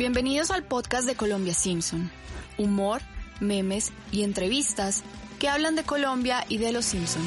Bienvenidos al podcast de Colombia Simpson. Humor, memes y entrevistas que hablan de Colombia y de los Simpson.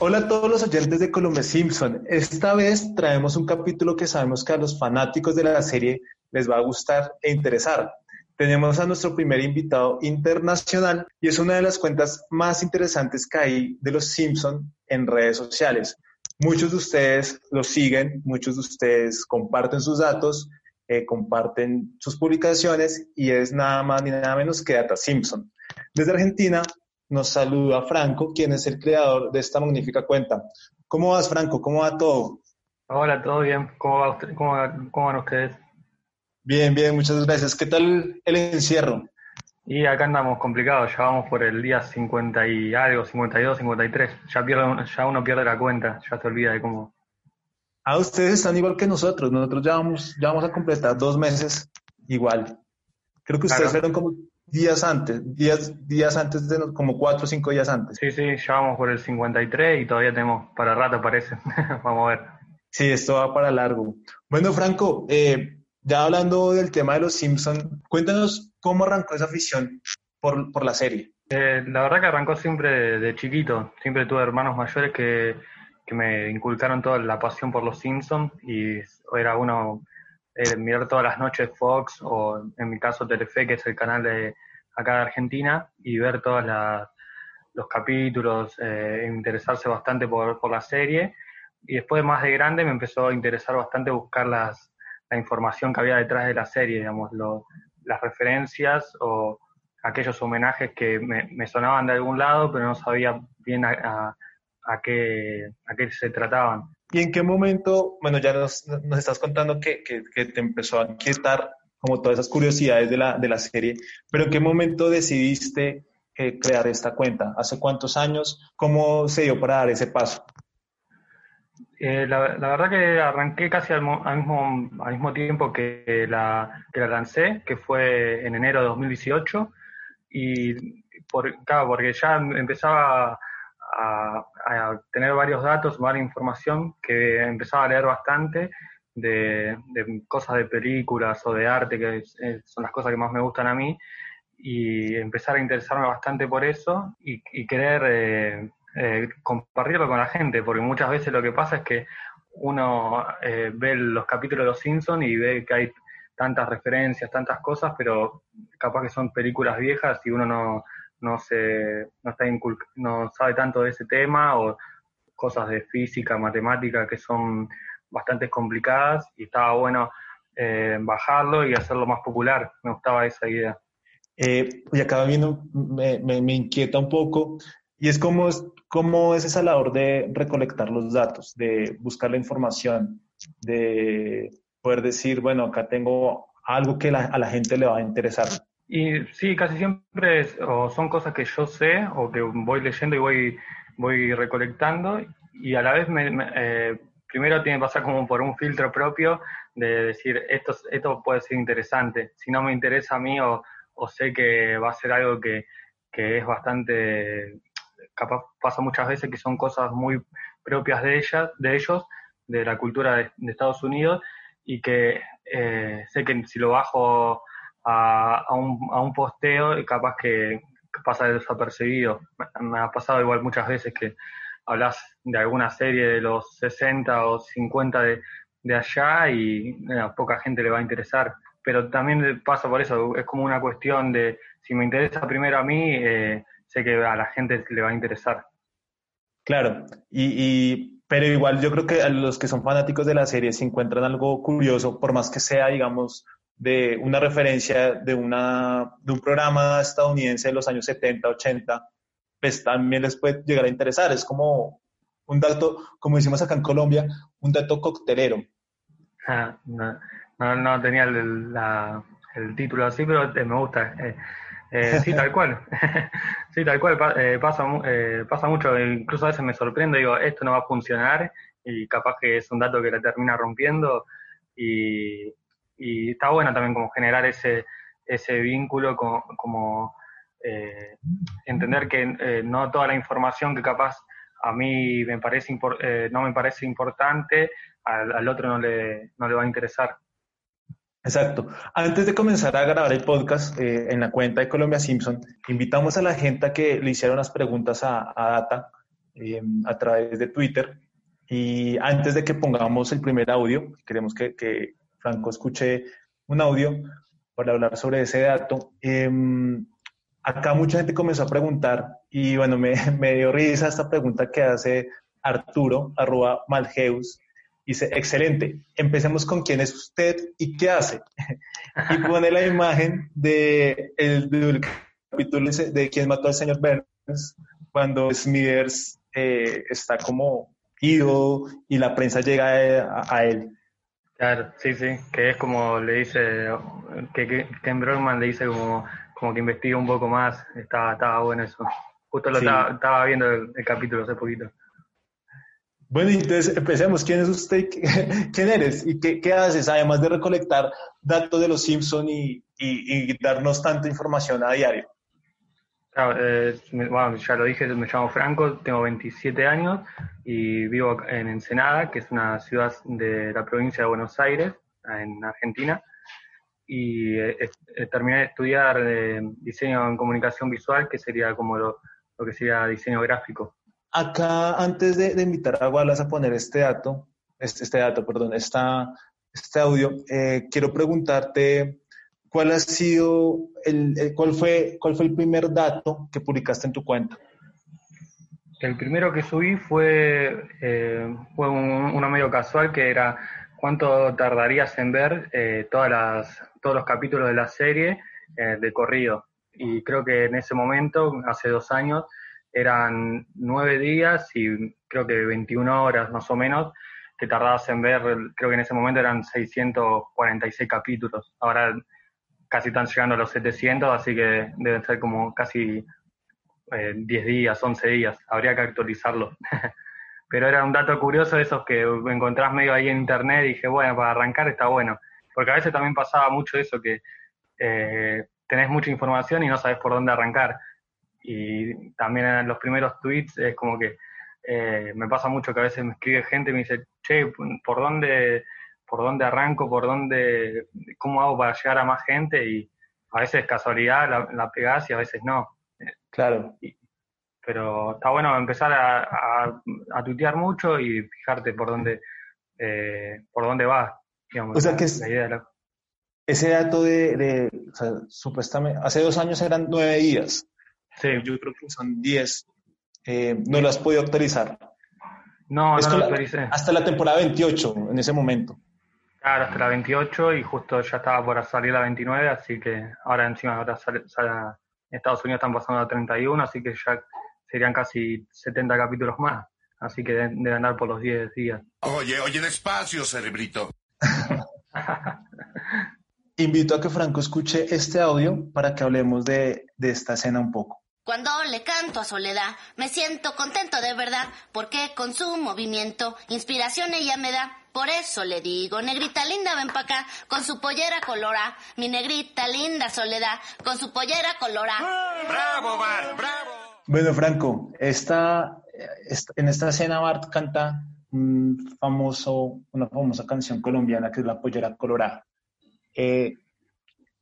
Hola a todos los oyentes de Colombia Simpson. Esta vez traemos un capítulo que sabemos que a los fanáticos de la serie les va a gustar e interesar. Tenemos a nuestro primer invitado internacional y es una de las cuentas más interesantes que hay de los Simpson en redes sociales. Muchos de ustedes lo siguen, muchos de ustedes comparten sus datos, eh, comparten sus publicaciones y es nada más ni nada menos que Data Simpson. Desde Argentina nos saluda Franco, quien es el creador de esta magnífica cuenta. ¿Cómo vas, Franco? ¿Cómo va todo? Hola, todo bien. ¿Cómo, va cómo van ustedes? Bien, bien, muchas gracias. ¿Qué tal el encierro? Y acá andamos complicados, ya vamos por el día 50 y algo, 52, 53. Ya, pierdo, ya uno pierde la cuenta, ya se olvida de cómo. Ah, ustedes están igual que nosotros. Nosotros ya vamos, ya vamos a completar dos meses igual. Creo que ustedes fueron como días antes, días, días antes de, como cuatro o cinco días antes. Sí, sí, ya vamos por el 53 y todavía tenemos para rato, parece. vamos a ver. Sí, esto va para largo. Bueno, Franco, eh, ya hablando del tema de los Simpson, cuéntanos cómo arrancó esa afición por, por la serie. Eh, la verdad que arrancó siempre de, chiquito. Siempre tuve hermanos mayores que, que, me inculcaron toda la pasión por los Simpsons y era uno eh, mirar todas las noches Fox o en mi caso Telefe, que es el canal de acá de Argentina, y ver todos los capítulos, eh, interesarse bastante por, por, la serie. Y después más de grande me empezó a interesar bastante buscar las, la información que había detrás de la serie, digamos, las referencias o aquellos homenajes que me, me, sonaban de algún lado, pero no sabía bien a, a, a, qué, a qué se trataban. ¿Y en qué momento, bueno, ya nos, nos estás contando que, que, que, te empezó a inquietar como todas esas curiosidades de la, de la serie, pero en qué momento decidiste eh, crear esta cuenta? ¿Hace cuántos años? ¿Cómo se dio para dar ese paso? Eh, la, la, verdad que arranqué casi al, al, mismo, al mismo tiempo que la, que la lancé, que fue en enero de 2018, y por, claro, porque ya empezaba a, a, tener varios datos, varias información que empezaba a leer bastante de, de cosas de películas o de arte, que son las cosas que más me gustan a mí, y empezar a interesarme bastante por eso y, y querer eh, eh, compartirlo con la gente, porque muchas veces lo que pasa es que uno eh, ve los capítulos de Los Simpsons y ve que hay tantas referencias, tantas cosas, pero capaz que son películas viejas y uno no, no se no está no sabe tanto de ese tema o cosas de física, matemática que son bastante complicadas y estaba bueno eh, bajarlo y hacerlo más popular. Me gustaba esa idea. Eh, y acá viendo, me, me, me, inquieta un poco, y es cómo, es cómo es esa labor de recolectar los datos, de buscar la información, de poder decir, bueno, acá tengo algo que a la gente le va a interesar. Y sí, casi siempre son cosas que yo sé o que voy leyendo y voy, voy recolectando y a la vez me, eh, primero tiene que pasar como por un filtro propio de decir esto, esto puede ser interesante. Si no me interesa a mí o, o sé que va a ser algo que, que es bastante, capaz pasa muchas veces que son cosas muy propias de ellas, de ellos, de la cultura de, de Estados Unidos y que eh, sé que si lo bajo a, un, a un posteo, capaz que pasa desapercibido. Me ha pasado igual muchas veces que hablas de alguna serie de los 60 o 50 de, de allá y a poca gente le va a interesar. Pero también pasa por eso, es como una cuestión de si me interesa primero a mí, eh, sé que a la gente le va a interesar. Claro, y, pero igual yo creo que a los que son fanáticos de la serie si encuentran algo curioso, por más que sea, digamos, de una referencia de, una, de un programa estadounidense de los años 70, 80, pues también les puede llegar a interesar. Es como un dato, como decimos acá en Colombia, un dato coctelero. Ah, no, no, tenía el, el, título así, pero me gusta. Eh, eh, sí, tal cual. sí, tal cual. Eh, pasa, eh, pasa mucho. Incluso a veces me sorprendo. Digo, esto no va a funcionar. Y capaz que es un dato que la termina rompiendo. Y, está bueno también como generar ese, ese vínculo, como, como entender que no toda la información que capaz a mí me parece no me parece importante, al, al otro no le, no le va a interesar. Exacto. Antes de comenzar a grabar el podcast eh, en la cuenta de Colombia Simpson, invitamos a la gente a que le hiciera unas preguntas a, Data em, a través de Twitter. Y antes de que pongamos el primer audio, queremos que, Franco escuche un audio para hablar sobre ese dato. Em, acá mucha gente comenzó a preguntar y bueno, me, dio risa esta pregunta que hace Arturo, arroba Malgeus, Dice, excelente, empecemos con quién es usted y qué hace. y pone la imagen de el, del capítulo de quién mató al señor Burns cuando Smithers eh, está como ido y la prensa llega a, él. Claro, sí, sí, que es como le dice, que, que Ken Brockman le dice como, como que investiga un poco más, estaba, estaba bueno eso. Justo lo estaba, estaba, viendo el capítulo hace poquito. Bueno, entonces empecemos. ¿Quién es usted? ¿Quién eres? ¿Y qué, haces? Además de recolectar datos de los Simpson y, darnos tanta información a diario. Eh, bueno, ya lo dije, me llamo Franco, tengo 27 años y vivo en Ensenada, que es una ciudad de la provincia de Buenos Aires, en Argentina. Y eh, terminé de estudiar eh, diseño en comunicación visual, que sería como lo que sería diseño gráfico. Acá, antes de, invitar a Wallace a poner este dato, este, este dato, perdón, esta, este audio, eh, quiero preguntarte cuál ha sido, el, cuál, fue, cuál fue el primer dato que publicaste en tu cuenta. El primero que subí fue, eh, fue un, uno medio casual que era cuánto tardarías en ver eh, todas las, todos los capítulos de la serie de corrido. Y creo que en ese momento, hace dos años, eran nueve días y creo que 21 horas más o menos que tardabas en ver, creo que en ese momento eran 646 capítulos, ahora casi están llegando a los 700, así que deben ser como casi 10 eh, días, 11 días, habría que actualizarlo. Pero era un dato curioso de esos que encontrás medio ahí en internet y dije, bueno, para arrancar está bueno. Porque a veces también pasaba mucho eso, que eh, tenés mucha información y no sabes por dónde arrancar y también en los primeros tweets es como que eh, me pasa mucho que a veces me escribe gente y me dice, che, ¿por dónde, por dónde arranco? ¿Por dónde, cómo hago para llegar a más gente? Y a veces casualidad la, la pegás y a veces no. Claro. pero está bueno empezar a, a, tuitear mucho y fijarte por dónde, eh, por dónde vas. Digamos, o sea que ese dato de, de o sea, supuestamente, hace dos años eran nueve días. Sí. Yo creo que son 10. Eh, no lo has podido actualizar. No, no lo actualicé. Hasta la temporada 28, en ese momento. Claro, hasta la 28 y justo ya estaba por salir la 29, así que ahora encima ahora sale, en Estados Unidos están pasando a 31, así que ya serían casi 70 capítulos más. Así que deben, andar por los 10 días. Oye, oye, despacio, cerebrito. Invito a que Franco escuche este audio para que hablemos de, de esta escena un poco. Cuando le canto a Soledad, me siento contento de verdad, porque con su movimiento, inspiración ella me da. Por eso le digo, negrita linda, ven pa' acá, con su pollera colora. Mi negrita linda Soledad, con su pollera colora. ¡Bravo, Bart! ¡Bravo! Bueno, Franco, esta, en esta escena Bart canta un famoso, una famosa canción colombiana que es La pollera colorada. Eh,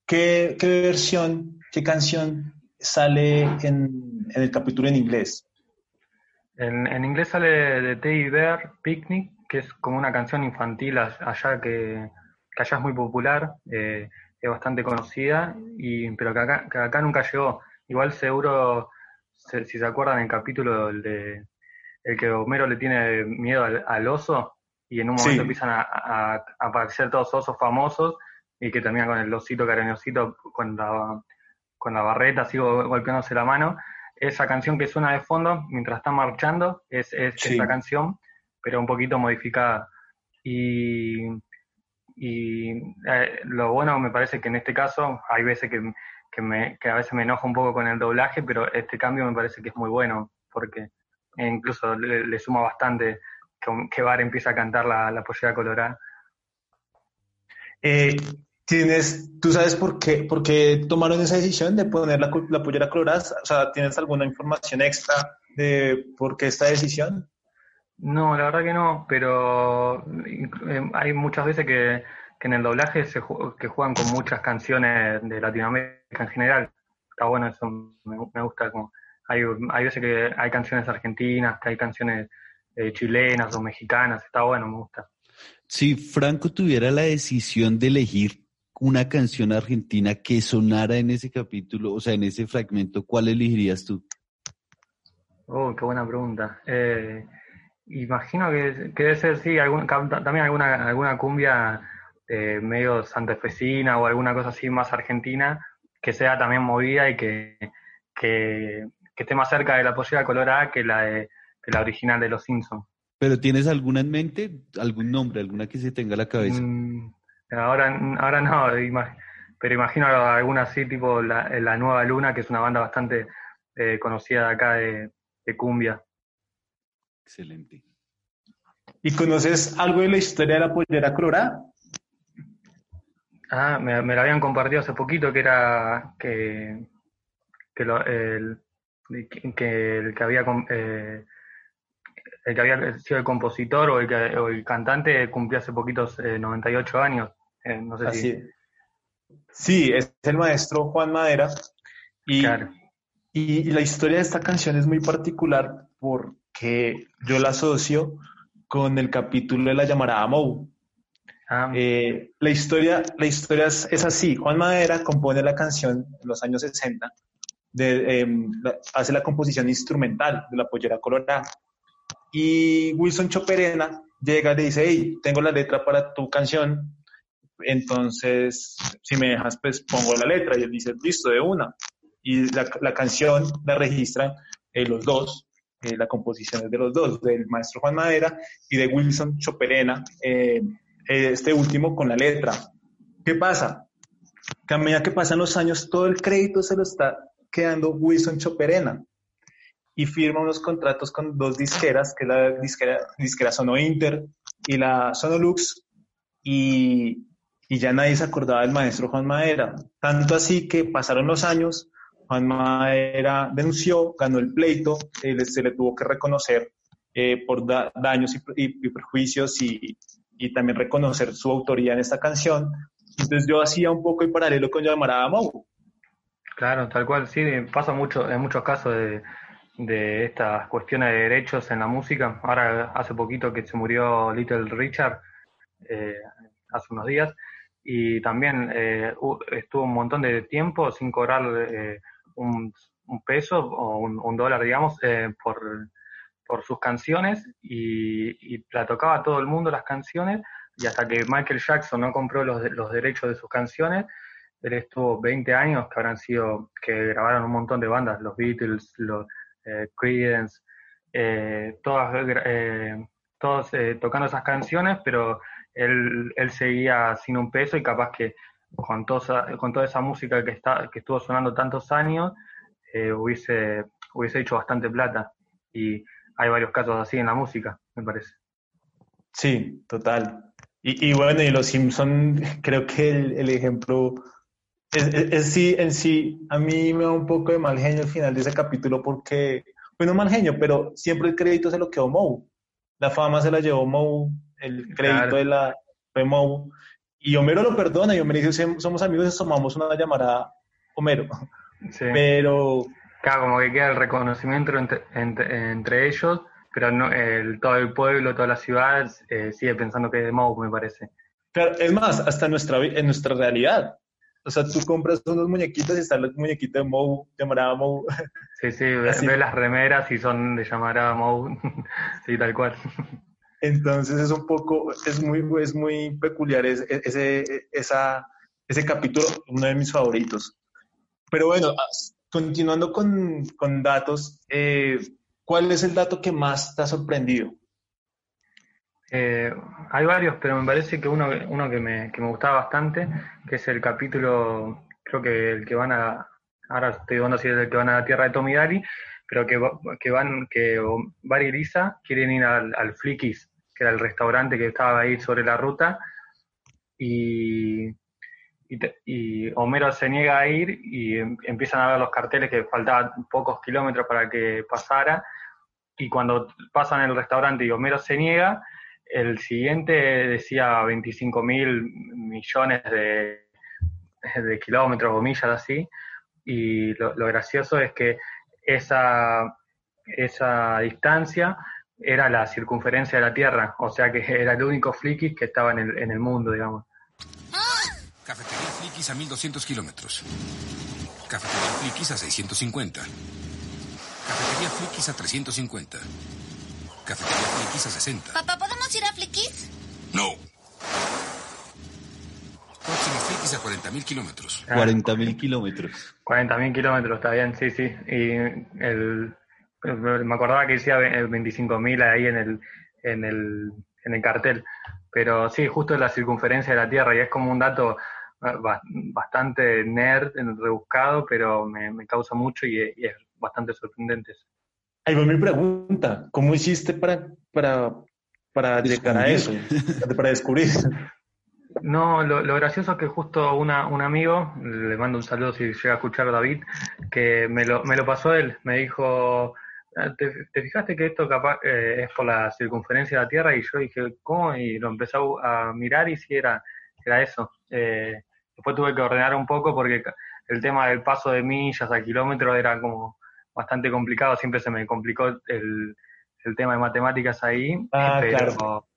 ¿qué, ¿qué, versión, qué canción sale en, en el capítulo en inglés? En, en, inglés sale de Teddy Bear Picnic, que es como una canción infantil allá que, que allá es muy popular, eh, es bastante conocida, y, pero que acá, que acá nunca llegó. Igual seguro, si se acuerdan el capítulo de el que Homero le tiene miedo al, al oso, y en un momento empiezan a, a, aparecer todos osos famosos, y que termina con el osito cariñosito con la, con la barreta, así golpeándose la mano. Esa canción que suena de fondo mientras está marchando es, es esa canción, pero un poquito modificada. Y, y eh, lo bueno me parece que en este caso hay veces que, que, me, que a veces me enojo un poco con el doblaje, pero este cambio me parece que es muy bueno, porque incluso le, le suma bastante que, que Bar empieza a cantar la, la pollera colorada. Eh, ¿Tienes, ¿Tú sabes por qué, por qué tomaron esa decisión de poner la, la pollera colorada? O sea, ¿tienes alguna información extra de por qué esta decisión? No, la verdad que no, pero eh, hay muchas veces que, que en el doblaje se que juegan con muchas canciones de Latinoamérica en general. Está bueno eso, me, me gusta. Como, hay, hay veces que hay canciones argentinas, que hay canciones eh, chilenas o mexicanas, está bueno, me gusta. Si Franco tuviera la decisión de elegir una canción argentina que sonara en ese capítulo, o sea, en ese fragmento, ¿cuál elegirías tú? Oh, qué buena pregunta. Eh, imagino que, que, debe ser, sí, algún, también alguna, alguna cumbia eh, medio santafesina o alguna cosa así más argentina, que sea también movida y que, que, que esté más cerca de la pollera colorada que la, de, que la original de Los Simpsons. ¿Pero tienes alguna en mente? ¿Algún nombre? ¿Alguna que se tenga a la cabeza? Mm, ahora, ahora no, pero imagino alguna así, tipo la, la, Nueva Luna, que es una banda bastante eh, conocida de acá de, de, cumbia. Excelente. ¿Y conoces algo de la historia de la pollera colorada? Ah, me, me la habían compartido hace poquito, que era que, que, lo, el, que, el que había... Eh, el que había sido el compositor o el, que, o el cantante cumplió hace poquitos eh, 98 años. Eh, no sé Así si... Sí, es el maestro Juan Madera. Y, Claro. y, y la historia de esta canción es muy particular porque yo la asocio con el capítulo de la llamarada Mou. Ah, Eh, la historia, la historia es, es así. Juan Madera compone la canción en los años 60, de, eh, la- hace la composición instrumental de la pollera colorada. Y Wilson Choperena llega y le dice, hey, tengo la letra para tu canción, entonces si me dejas, pues pongo la letra. Y él dice, listo, de una. Y la, la canción la registran eh, los dos, eh, la composición es de los dos, del maestro Juan Madera y de Wilson Choperena, eh, este último con la letra. ¿Qué pasa? Que a medida que pasan los años, todo el crédito se lo está quedando Wilson Choperena y firma unos contratos con dos disqueras, que es la disquera, disquera Sono Inter y la Sonolux, y, y ya nadie se acordaba del maestro Juan Madera. Tanto así que pasaron los años, Juan Madera denunció, ganó el pleito, eh, se le tuvo que reconocer eh, por da daños y, y, y perjuicios y, y, también reconocer su autoría en esta canción. Entonces yo hacía un poco el paralelo con Llamarada Mou. Claro, tal cual, sí, pasa mucho, en muchos casos de, de estas cuestiones de derechos en la música. Ahora, hace poquito que se murió Little Richard, eh, hace unos días, y también eh, estuvo un montón de tiempo sin cobrar eh, un, peso o un, dólar, digamos, eh, por, por sus canciones, y, y, la tocaba todo el mundo las canciones, y hasta que Michael Jackson no compró los, los derechos de sus canciones, él estuvo 20 años que habrán sido, que grabaron un montón de bandas, los Beatles, los eh, Creedence, eh, todas, todos tocando esas canciones, pero él, él seguía sin un peso y capaz que con, toda, con toda esa música que, está, que estuvo sonando tantos años, eh, hubiese, hubiese hecho bastante plata. Y hay varios casos así en la música, me parece. Sí, total. Y, y bueno, y los Simpson creo que el, el ejemplo es, sí, en sí, a mí me da un poco de mal genio al final de ese capítulo porque, bueno, mal genio, pero siempre el crédito se lo quedó Moe. La fama se la llevó Moe, el crédito claro. de la fue Moe. y Homero lo perdona y Homero dice, somos amigos y tomamos una llamada Homero. Sí. Pero Claro, como que queda el reconocimiento entre, entre, entre ellos, pero no, el, todo el pueblo, toda la ciudad eh, sigue pensando que es de Moe, me parece. Claro, es más, hasta en nuestra, en nuestra realidad. O sea, tú compras unos muñequitos y está el muñequito de Moe, llamará Moe. Sí, sí, ve, las remeras y son de llamar a Moe. sí, tal cual. Entonces es un poco, es muy, es muy peculiar ese, ese, esa, ese capítulo, uno de mis favoritos. Pero bueno, as- continuando con, con datos, eh, ¿cuál es el dato que más te ha sorprendido? Eh, hay varios, pero me parece que uno, uno que, me, que me gustaba bastante, que es el capítulo, creo que el que van a, ahora estoy si es el que van a la tierra de Tommy Daly, pero que, que van, que Barry y Lisa quieren ir al, al Flickies, que era el restaurante que estaba ahí sobre la ruta, y, y, y Homero se niega a ir y em- empiezan a ver los carteles que faltaban pocos kilómetros para que pasara, y cuando pasan el restaurante y Homero se niega, el siguiente decía 25 mil millones de, de kilómetros o millas así, y lo, lo gracioso es que esa, esa distancia era la circunferencia de la Tierra, o sea que era el único flicky que estaba en el, en el mundo, digamos. Cafetería Flikis a 1200 kilómetros. Cafetería Flikis a 650. Cafetería Flikis a 350. Cafetería Flikis a 60. Papá, ¿podemos ir a Flickis? No. Próximo Flikis a 40.000 kilómetros. 40 mil kilómetros. 40.000 kilómetros, está bien, sí, sí. Y el, me acordaba que decía 25.000 ahí en el, en, el, en el cartel. Pero sí, justo la circunferencia de la Tierra, y es como un dato eh, ba- bastante nerd, rebuscado, pero me, me causa mucho y, y es bastante sorprendente. Ahí va mi pregunta, ¿cómo hiciste para, para, para llegar a eso? Para descubrir. No, lo, lo gracioso es que justo una, un amigo, le mando un saludo si llega a escuchar David, que me lo, me lo pasó él, me dijo, "Ah, ¿te, te fijaste que esto capaz eh, es por la circunferencia de la Tierra? Y yo dije, ¿cómo? Y lo empecé a, a mirar y sí era, era eso. Eh, después tuve que ordenar un poco porque el tema del paso de millas a kilómetros era como bastante complicado, siempre se me complicó el, el tema de matemáticas ahí, Ah, pero, claro.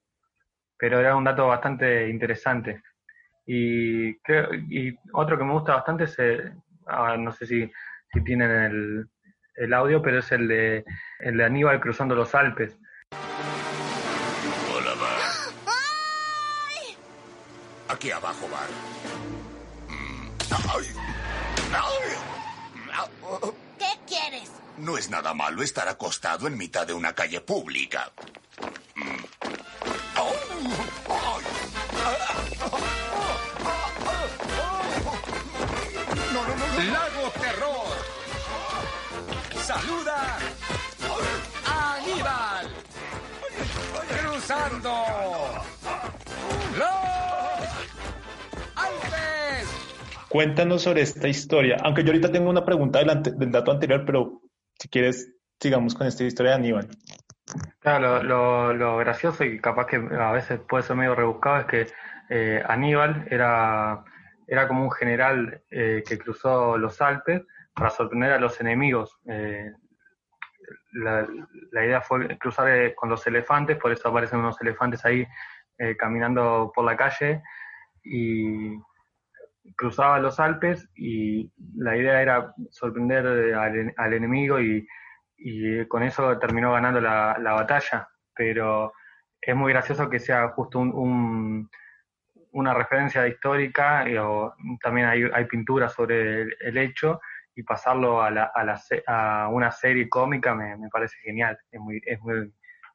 Pero era un dato bastante interesante. Y, creo, y otro que me gusta bastante es, eh, ah, no sé si, si tienen el, el audio, pero es el de, el de Aníbal cruzando los Alpes. Hola, Bar. Aquí abajo, Bar. Mm, ay, ay. ¿Qué quieres? No es nada malo estar acostado en mitad de una calle pública. Lago Terror. Saluda a Aníbal. Cruzando los Alpes. Cuéntanos sobre esta historia, aunque yo ahorita tengo una pregunta del, del dato anterior, pero si quieres, sigamos con esta historia de Aníbal. Claro, lo, lo, gracioso y capaz que a veces puede ser medio rebuscado es que eh, Aníbal era, era como un general eh, que cruzó los Alpes para sorprender a los enemigos. Eh, la, la idea fue cruzar eh, con los elefantes, por eso aparecen unos elefantes ahí caminando por la calle y cruzaba los Alpes y la idea era sorprender al, al enemigo y, y con eso terminó ganando la, la batalla, pero es muy gracioso que sea justo un, un- una referencia histórica, y, o también hay, hay pinturas sobre el, el hecho, y pasarlo a, la, a, la a una serie cómica me, me parece genial, es muy, es muy,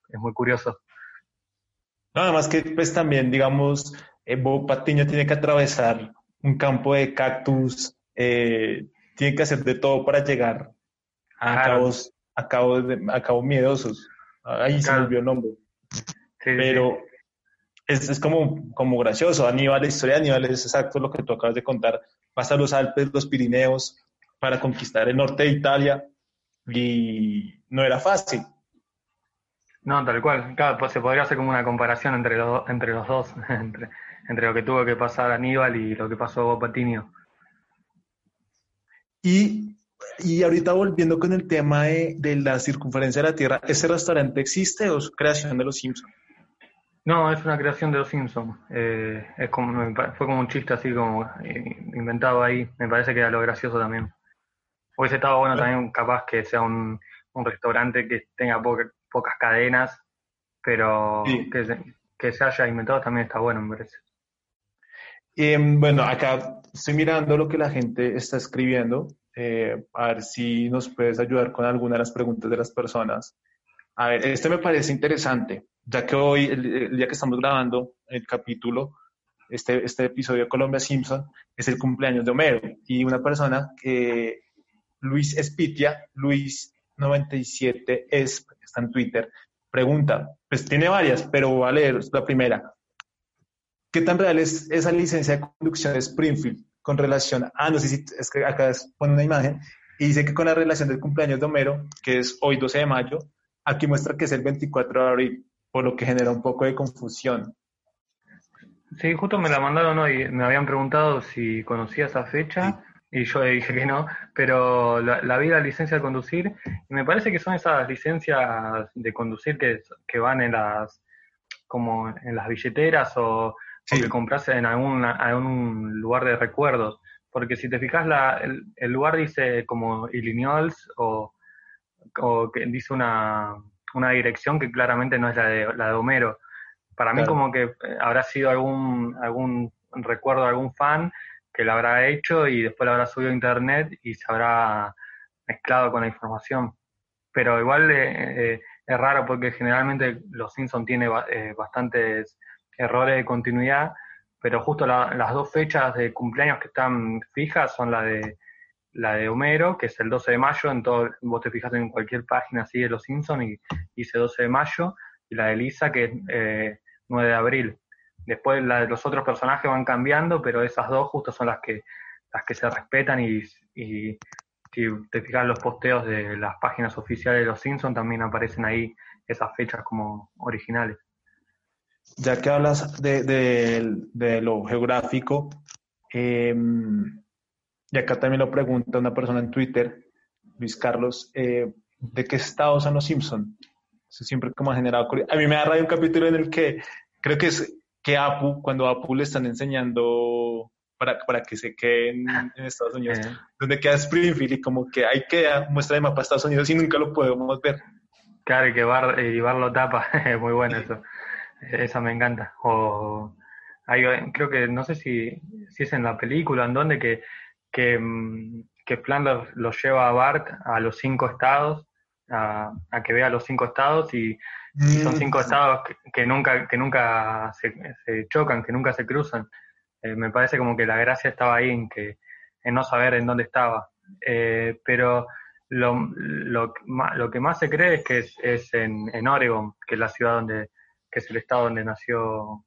es muy curioso. Nada más que pues también, digamos, eh, Bob Patiño tiene que atravesar un campo de cactus, eh, tiene que hacer de todo para llegar a Claro. cabos, a cabos, de- a miedosos. Ahí se olvidó el nombre. Sí, sí, Pero es, es como, como gracioso. Aníbal, la historia de Aníbal es exacto lo que tú acabas de contar. Pasa los Alpes, los Pirineos, para conquistar el norte de Italia y no era fácil. No, tal cual. Claro, pues se podría hacer como una comparación entre los, entre los dos, entre, entre lo que tuvo que pasar Aníbal y lo que pasó Patinio. Y, y ahorita volviendo con el tema de, de la circunferencia de la Tierra, ¿ese restaurante existe o es creación de los Simpsons? No, es una creación de los Simpsons. Eh, es como, fue como un chiste así como eh, inventado ahí. Me parece que era lo gracioso también. Hubiese estado bueno también capaz que sea un, un restaurante que tenga poca- pocas cadenas, pero Sí. que, se, que se haya inventado también está bueno, me parece. Em, bueno, acá estoy mirando lo que la gente está escribiendo, eh, a ver si nos puedes ayudar con alguna de las preguntas de las personas. A ver, este me parece interesante, ya que hoy, el, día que estamos grabando el capítulo, este, este episodio de Colombia Simpson, es el cumpleaños de Homero. Y una persona que, Luis Espitia, Luis97 es, está en Twitter, pregunta, pues tiene varias, pero voy a leer la primera. ¿Qué tan real es esa licencia de conducción de Springfield con relación a, no sé si es que acá pone una imagen, y dice que con la relación del cumpleaños de Homero, que es hoy 12 de mayo, aquí muestra que es el 24 de abril, por lo que genera un poco de confusión. Sí, justo me la mandaron hoy. Me habían preguntado si conocía esa fecha y yo dije que no, pero la, la vi la licencia de conducir y me parece que son esas licencias de conducir que, que van en las como en las billeteras o, o Sí. que compras en algún, algún lugar de recuerdos. Porque si te fijas, la, el, el lugar dice como Illinois o, o que dice una, una dirección que claramente no es la de, la de Homero. Para mí Claro. como que eh, habrá sido algún, algún recuerdo de algún fan que lo habrá hecho y después lo habrá subido a internet y se habrá mezclado con la información. Pero igual eh, eh, es raro porque generalmente Los Simpson tiene eh, bastantes errores de continuidad, pero justo la- las dos fechas de cumpleaños que están fijas son la de la de Homero, que es el 12 de mayo, en todo, vos te fijas en cualquier página así de Los Simpson y dice 12 de mayo, y la de Lisa, que es eh, 9 de abril. Después la de los otros personajes van cambiando, pero esas dos justo son las que las que se respetan y, y si te fijas los posteos de las páginas oficiales de Los Simpson también aparecen ahí esas fechas como originales. Ya que hablas de, de- de lo geográfico, em, y acá también lo pregunta una persona en Twitter, Luis Carlos, eh, ¿de qué estado son los Simpson? Eso siempre como ha generado curiosidad. A mí me da rabia un capítulo en el que creo que es que Apu, cuando a Apu le están enseñando para, para que se quede en, Estados Unidos, Eh, donde queda Springfield y como que ahí queda, muestra de mapa de Estados Unidos y nunca lo podemos ver. Claro, y que Bar, y Bar lo tapa, muy bueno eso. Esa me encanta. O hay, creo que, no sé si, si es en la película, en donde que, que, mm, que Flanders lo lleva a Bart a los cinco estados, a, a que vea los cinco estados y y son Mm, cinco estados que, que nunca, que nunca se, se chocan, que nunca se cruzan. Eh, me parece como que la gracia estaba ahí en que en no saber en dónde estaba. Eh, pero lo, lo, lo que más se cree es que es, es en, en Oregon, que es la ciudad donde, que es el estado donde nació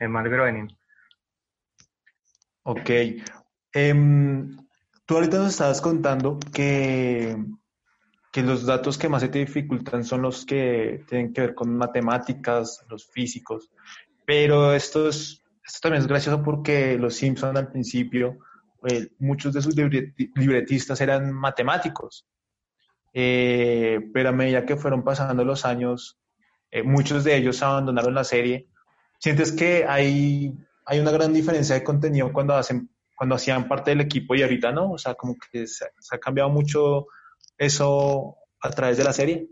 eh, Mark Groening. Ok. Em, tú ahorita nos estabas contando que, que los datos que más se te dificultan son los que tienen que ver con matemáticas, los físicos, pero esto, es- esto también es gracioso porque los Simpson al principio, eh, muchos de sus libreti- libretistas eran matemáticos, Eh, pero a medida que fueron pasando los años, eh, muchos de ellos abandonaron la serie. ¿Sientes que hay, hay una gran diferencia de contenido cuando hacen cuando hacían parte del equipo y ahorita no, o sea, como que se, ha cambiado mucho eso a través de la serie.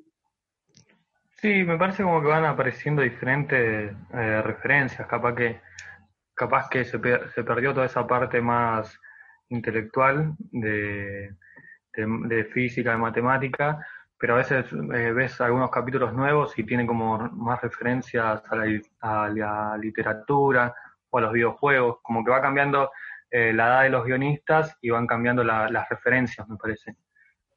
Sí, me parece como que van apareciendo diferentes eh, referencias, capaz que, capaz que se, se perdió toda esa parte más intelectual de, de física, de matemática, pero a veces eh, ves algunos capítulos nuevos y tienen como más referencias a la, literatura o a los videojuegos, como que va cambiando eh, la edad de los guionistas y van cambiando la- las referencias, me parece.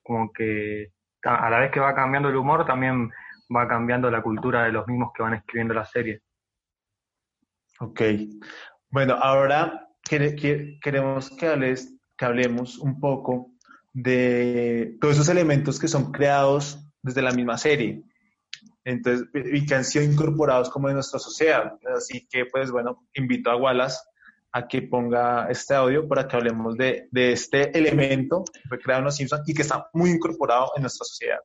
Como que a la vez que va cambiando el humor, también va cambiando la cultura de los mismos que van escribiendo la serie. Ok. Bueno, ahora quere- que- queremos que, hables, que hablemos un poco de todos esos elementos que son creados desde la misma serie. Entonces, y que han sido incorporados como en nuestra sociedad. Así que, pues bueno, invito a Wallace a que ponga este audio para que hablemos de, de este elemento que fue creado en los Simpsons y que está muy incorporado en nuestra sociedad.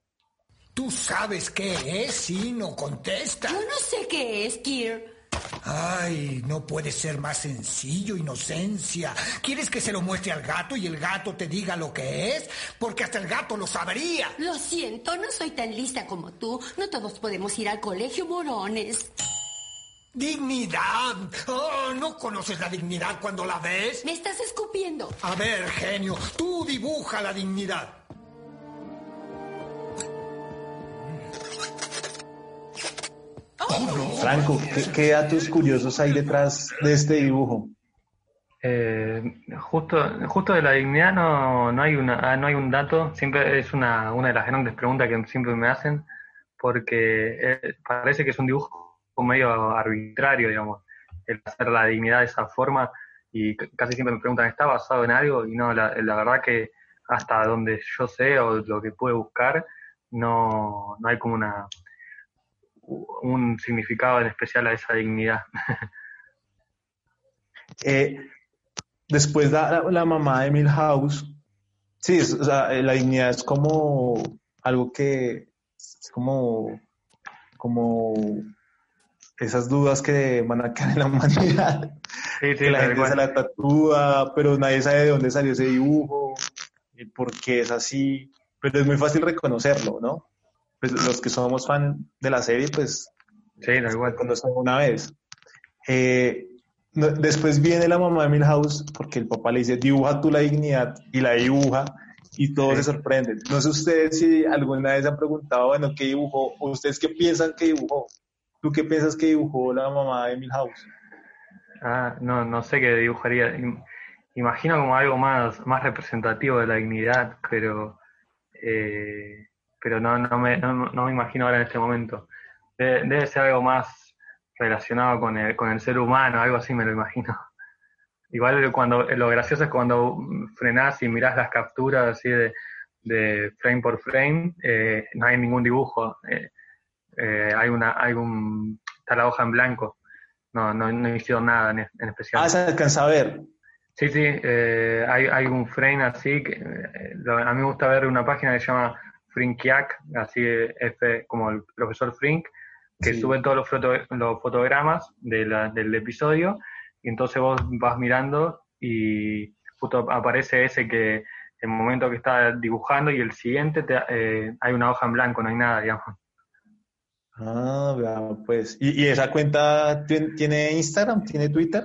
¿Tú sabes qué es? Sí, no contesta. Yo no sé qué es, Kier. Ay, no puede ser más sencillo, inocencia. ¿Quieres que se lo muestre al gato y el gato te diga lo que es? Porque hasta el gato lo sabría. Lo siento, no soy tan lista como tú. No todos podemos ir al colegio, morones. Dignidad. Oh, ¿No conoces la dignidad cuando la ves? Me estás escupiendo. A ver, genio, tú dibuja la dignidad. Franco, ¿qué, datos curiosos hay detrás de este dibujo? Eh, justo, justo de la dignidad no, no hay una, ah, no hay un dato, siempre es una, una de las grandes preguntas que siempre me hacen, porque eh, parece que es un dibujo medio arbitrario, digamos, el hacer la dignidad de esa forma, y casi siempre me preguntan, ¿está basado en algo? Y no, la, la verdad que hasta donde yo sé o lo que pude buscar, no, no hay como una un significado en especial a esa dignidad. Eh, después la, la mamá de Milhouse, sí, es- o sea, eh, la dignidad es como algo que es como, como esas dudas que van a quedar en la humanidad. Sí, sí, que la gente se la tatúa, pero nadie sabe de dónde salió ese dibujo, y por qué es así, pero es muy fácil reconocerlo, ¿no? Pues los que somos fan de la serie, pues Sí, tal cual. conocen una vez. Eh, no- después viene la mamá de Milhouse, porque el papá le dice, dibuja tú la dignidad, y la dibuja, y todos se sorprenden. No sé ustedes si alguna vez han preguntado, bueno, ¿qué dibujó? ¿O ustedes qué piensan que dibujó? ¿Tú qué piensas que dibujó la mamá de Milhouse? Ah, no, no sé qué dibujaría. Im- Imagino como algo más, más representativo de la dignidad, pero, eh, pero no, no, me, no, no me imagino ahora en este momento. Debe, debe ser algo más relacionado con el, con el ser humano, algo así me lo imagino. Igual cuando lo gracioso es cuando frenás y mirás las capturas así de, de frame por frame, eh, no hay ningún dibujo. eh, eh, hay una, hay un, está la hoja en blanco. No, no, no hicieron nada en, en especial. Ah, se alcanza a ver. Sí, sí, eh, hay, hay un frame así, que a mí me gusta ver una página que se llama Frinkiac, así F como el profesor Frink, que Sí. sube todos los, foto- los fotogramas de la- del episodio, y entonces vos vas mirando y justo aparece ese que el momento que está dibujando y el siguiente te- eh, hay una hoja en blanco, no hay nada, digamos. Ah, pues. ¿Y, y esa cuenta tien- tiene Instagram? ¿Tiene Twitter?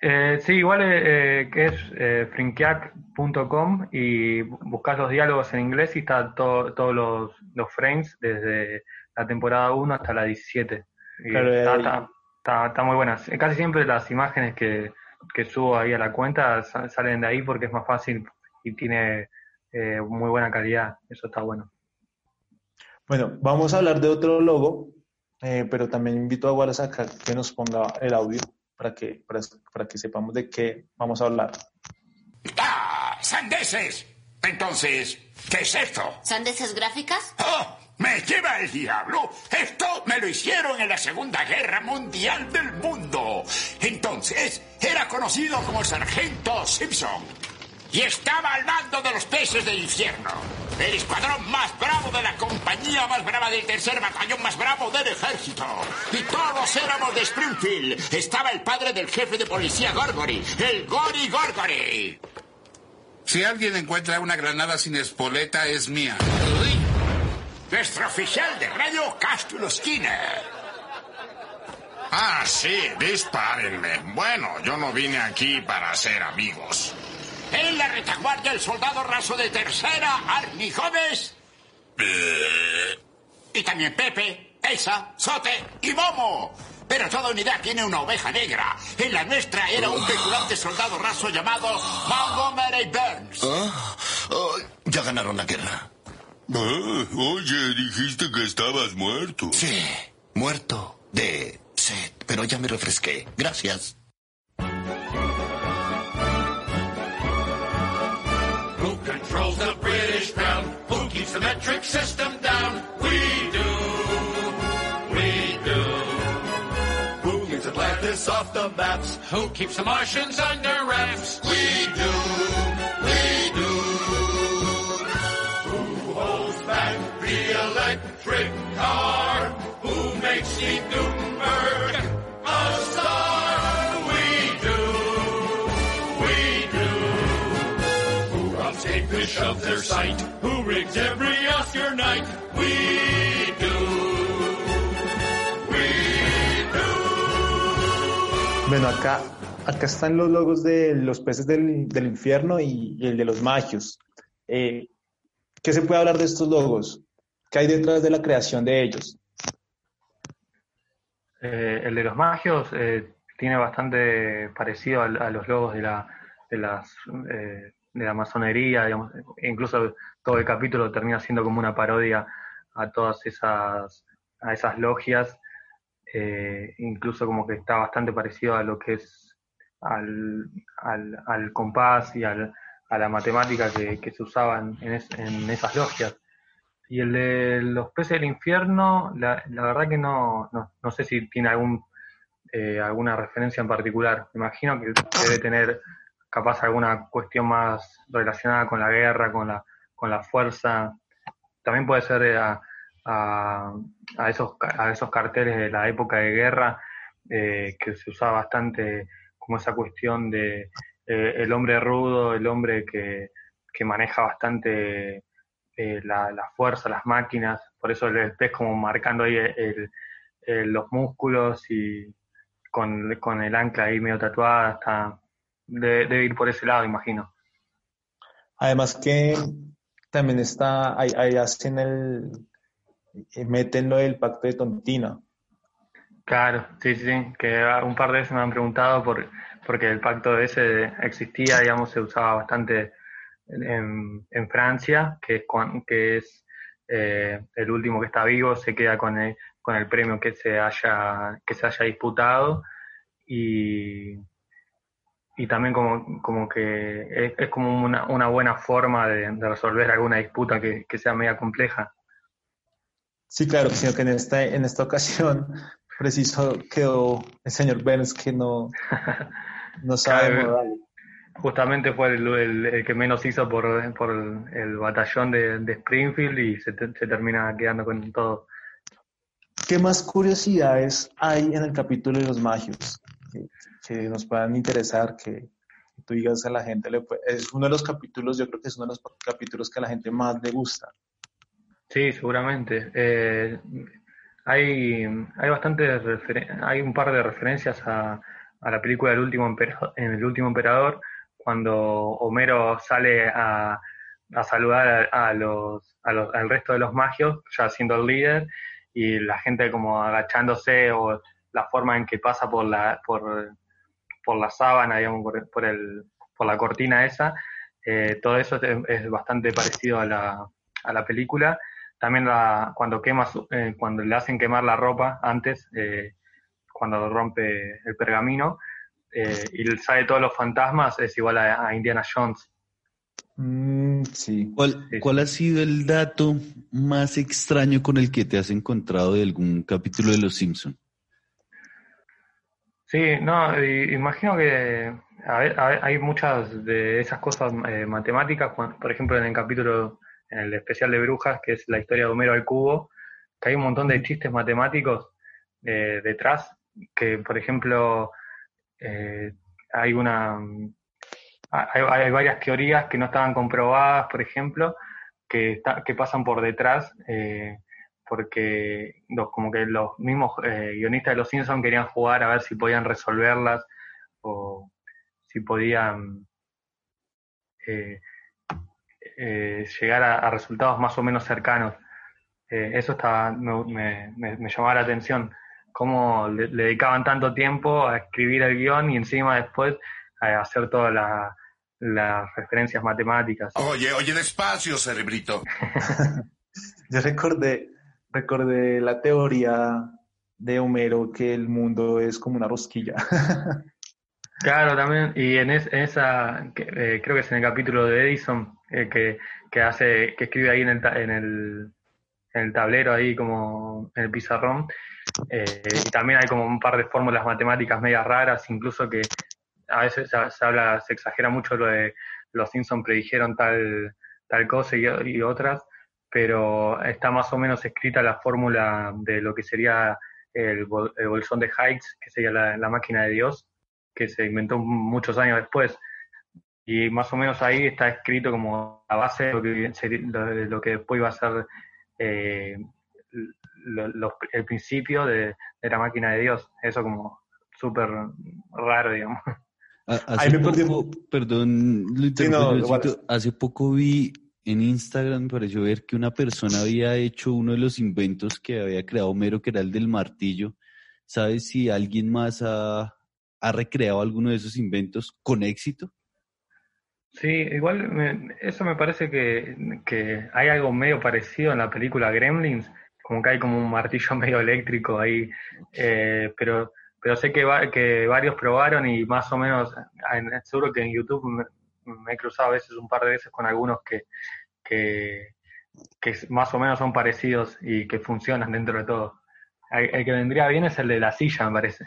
Eh, sí, igual eh, eh, que es eh, frinkiac.com y bu- buscas los diálogos en inglés y está todo- todos los, los frames desde la temporada 1 hasta la 17. Y Claro, está, está- está- está muy buenas. Casi siempre las imágenes que, que subo ahí a la cuenta sa- salen de ahí porque es más fácil y tiene muy buena calidad. Eso está bueno. Bueno, vamos a hablar de otro logo, pero también invito a Wallace a que- que nos ponga el audio para que, para, para que sepamos de qué vamos a hablar. ¡Ah! ¡Sandeces! Entonces, ¿qué es esto? ¿Sandeces gráficas? ¡Oh! ¡Me lleva el diablo! Esto me lo hicieron en la Segunda Guerra Mundial del Mundo. Entonces, era conocido como Sargento Simpson. Y estaba al mando de los peces del infierno. El escuadrón más bravo de la compañía más brava del tercer batallón más bravo del ejército. Y todos éramos de Springfield. Estaba el padre del jefe de policía Gorgory, el Gori Gorgory. Si alguien encuentra una granada sin espoleta, es mía. Nuestro oficial de radio, Cástulo Skinner. Ah, sí, dispárenme. Bueno, yo no vine aquí para hacer amigos. En la retaguardia, el soldado raso de tercera, Arnie Gómez. Y también Pepe, Elsa, Sote y Momo. Pero toda unidad tiene una oveja negra. En la nuestra era un petulante soldado raso llamado Montgomery Burns. Ah, oh, ya ganaron la guerra. Ah, oye, dijiste que estabas muerto. Sí, muerto de sed, pero ya me refresqué. Gracias. controls the British crown? Who keeps the metric system down? We do. We do. Who keeps Atlantis off the maps? Who keeps the Martians under wraps? We do. We do. Who holds back the electric car? Who makes the new fish of their sight? Who rigs every Oscar night? We do. Bueno, acá, acá están los logos de los peces del, del infierno y, y el de los magios. Eh, ¿Qué se puede hablar de estos logos? ¿Qué hay detrás de la creación de ellos? Eh, el de los magios eh, tiene bastante parecido a, los logos de la, de las eh, de la masonería, digamos, e incluso todo el capítulo termina siendo como una parodia a todas esas a esas logias, eh, incluso como que está bastante parecido a lo que es al, al, al compás y al, a la matemática que, que se usaban en, es- en esas logias. Y el de los peces del infierno, la, la verdad que no, no, no sé si tiene algún eh, alguna referencia en particular. Me imagino que debe tener capaz alguna cuestión más relacionada con la guerra, con la, con la fuerza. También puede ser eh, a, a, a esos, a esos carteles de la época de guerra eh, que se usaba bastante como esa cuestión de eh, el hombre rudo, el hombre que, que maneja bastante eh, la, la fuerza, las máquinas, por eso el pez como marcando ahí el- el- los músculos y con, con el ancla ahí medio tatuada, está, debe ir por ese lado, imagino. Además que también está, ahí, ahí hacen el, eh, meten lo del pacto de Tontina. Claro, sí, sí, sí, que un par de veces me han preguntado por, porque el pacto ese existía, digamos, se usaba bastante en, en Francia, que es, que es eh, el último que está vivo, se queda con el, con el premio que se haya, que se haya disputado y, y también como, como que es, es como una, una buena forma de, de resolver alguna disputa que, que sea media compleja. Sí, claro, sino que en esta, en esta ocasión preciso quedó el señor Burns que no, no sabe. Justamente fue el, el- el que menos hizo por, por el, el batallón de, de Springfield y se, te- se termina quedando con todo. ¿Qué más curiosidades hay en el capítulo de los magios que, nos puedan interesar, que, que tú digas a la gente? Le puede- es uno de los capítulos, yo creo que es uno de los capítulos que a la gente más le gusta. Sí, seguramente. Eh, hay, hay bastantes referen- hay un par de referencias a, a la película El último emperador, El último emperador, cuando Homero sale a, a saludar a los, a los- al resto de los magios, ya siendo el líder, y la gente como agachándose o la forma en que pasa por la, por, por la sábana, digamos, por, por el, por la cortina esa, eh, todo eso es, es bastante parecido a la, a la película. También la, cuando quema su- eh, cuando le hacen quemar la ropa antes, eh, cuando rompe el pergamino, eh, y sale todos los fantasmas, es igual a, a Indiana Jones. Mm, sí. ¿Cuál, cuál ha sido el dato más extraño con el que te has encontrado de algún capítulo de Los Simpson? Sí, no, imagino que a ver, hay muchas de esas cosas eh, matemáticas, por ejemplo en el capítulo, en el especial de Brujas, que es la historia de Homero al cubo, que hay un montón de chistes matemáticos eh, detrás, que por ejemplo eh, hay una hay, hay varias teorías que no estaban comprobadas, por ejemplo, que, está- que pasan por detrás, eh, porque los, como que los mismos eh, guionistas de Los Simpsons querían jugar a ver si podían resolverlas o si podían eh, eh, llegar a, a resultados más o menos cercanos. Eh, eso estaba, me, me, me- me llamaba la atención, cómo le, le dedicaban tanto tiempo a escribir el guion y encima después a hacer todas la- las referencias matemáticas. Oye, oye, despacio, cerebrito. Yo recordé, recordé la teoría de Homero que el mundo es como una rosquilla. Claro, también, y en, es- en esa, eh, creo que es en el capítulo de Edison, eh, que, que hace, que escribe ahí en el, en el, en el tablero, ahí como en el pizarrón, Eh, y también hay como un par de fórmulas matemáticas medias raras, incluso que a veces se, habla, se exagera mucho lo de los Simpsons predijeron tal, tal cosa y otras, pero está más o menos escrita la fórmula de lo que sería el, bol- el bolsón de Higgs, que sería la, la máquina de Dios, que se inventó muchos años después. Y más o menos ahí está escrito como la base de lo que, de lo que después iba a ser eh, lo- el principio de, de la máquina de Dios. Eso como súper raro, digamos. A- Ahí Hace me perdí- poco, perdón, lo no, igual. hace poco vi en Instagram, me pareció ver que una persona había hecho uno de los inventos que había creado Homero, que era el del martillo. ¿Sabes si alguien más ha, ha recreado alguno de esos inventos con éxito? Sí, igual me- eso me parece que, que hay algo medio parecido en la película Gremlins, como que hay como un martillo medio eléctrico ahí, eh, pero, pero sé que, va- que varios probaron y más o menos, en- seguro que en YouTube me, he cruzado a veces un par de veces con algunos que, que, que más o menos son parecidos y que funcionan dentro de todo. El, el que vendría bien es el de la silla, me parece.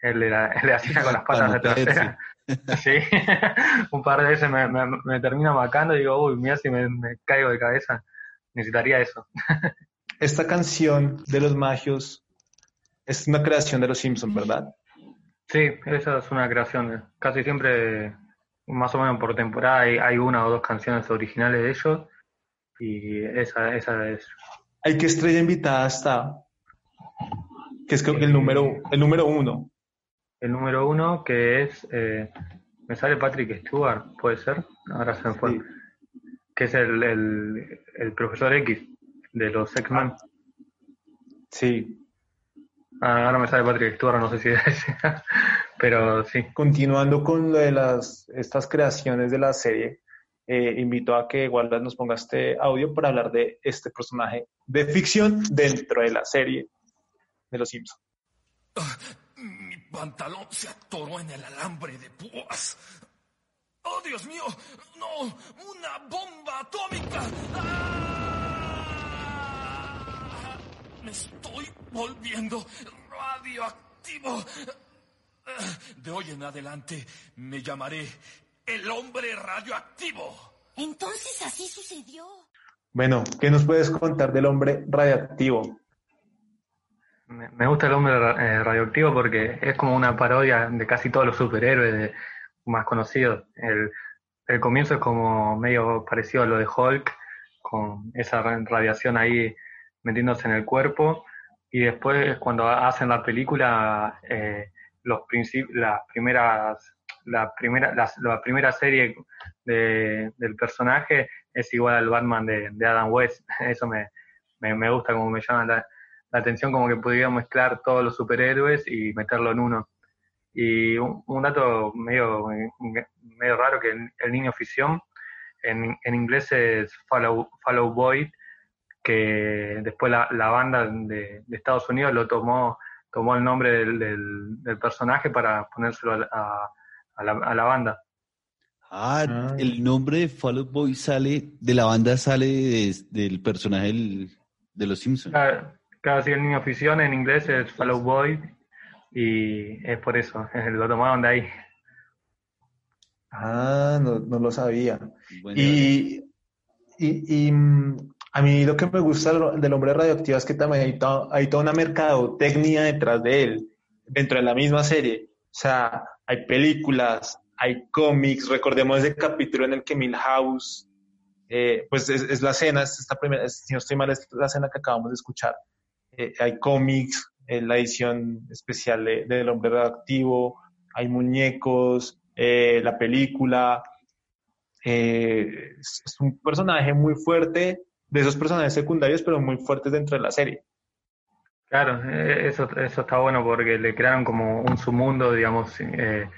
El de la, el de la silla con las patas de trasera. Sí, un par de veces me, me, me termina macando y digo, uy, mira si me, me caigo de cabeza. Necesitaría eso. Esta canción de los magios es una creación de los Simpsons, ¿verdad? Sí, esa es una creación. Casi siempre, más o menos por temporada, hay, hay una o dos canciones originales de ellos y esa, esa es. ¿Hay qué estrella invitada está? Que es creo que el número, el número uno. El número uno que es, eh, me sale Patrick Stewart, puede ser, ahora se me fue, que es el, el, el profesor X de los X-Men. Sí. Ah, ahora me sale Patrick Stewart, no sé si es, pero sí. Continuando con lo de las, estas creaciones de la serie, eh, invito a que Wallace nos ponga este audio para hablar de este personaje de ficción dentro de la serie de los Simpsons. Mi pantalón se atoró en el alambre de púas. ¡Oh, Dios mío! ¡No! ¡Una bomba atómica! ¡Ah! Me estoy volviendo radioactivo. De hoy en adelante me llamaré el hombre radioactivo. Entonces así sucedió. Bueno, ¿qué nos puedes contar del hombre radiactivo? Me, gusta el hombre eh, radioactivo porque es como una parodia de casi todos los superhéroes de- más conocidos. El, el comienzo es como medio parecido a lo de Hulk, con esa ra- radiación ahí metiéndose en el cuerpo. Y después, cuando hacen la película, eh, los las primeras, la primera, las- la primera serie de- del personaje es igual al Batman de, de Adam West. Eso me, me, me gusta, como me llama la, la atención, como que pudieron mezclar todos los superhéroes y meterlo en uno. Y un, dato medio, medio raro que el, niño ficción en, en inglés es Follow, Follow Boy, que después la, la banda de, de Estados Unidos lo tomó, tomó el nombre del, del, del personaje para ponérselo a, a- a la, a la banda. Ah, el nombre de Fall Out Boy sale, de la banda sale de- del personaje del- de los Simpsons. Claro, claro, sí, el niño ficción en inglés es Follow Boy y es por eso, lo tomaron de ahí. Ah, no, no lo sabía. Y, y, y, mm, a mí lo que me gusta del- del hombre radioactivo es que también hay, to- hay toda una mercadotecnia detrás de él, dentro de la misma serie. O sea, hay películas, hay cómics. Recordemos ese capítulo en el que Milhouse, eh, pues es, es la escena, es esta primera, es- si no estoy mal, es la escena que acabamos de escuchar. Eh, hay cómics, eh, la edición especial de- del hombre radioactivo, hay muñecos, eh, la película. Eh, es un personaje muy fuerte, de esos personajes secundarios, pero muy fuertes dentro de la serie. Claro, eh, eso, eso está bueno porque le crearon como un submundo, digamos, eh,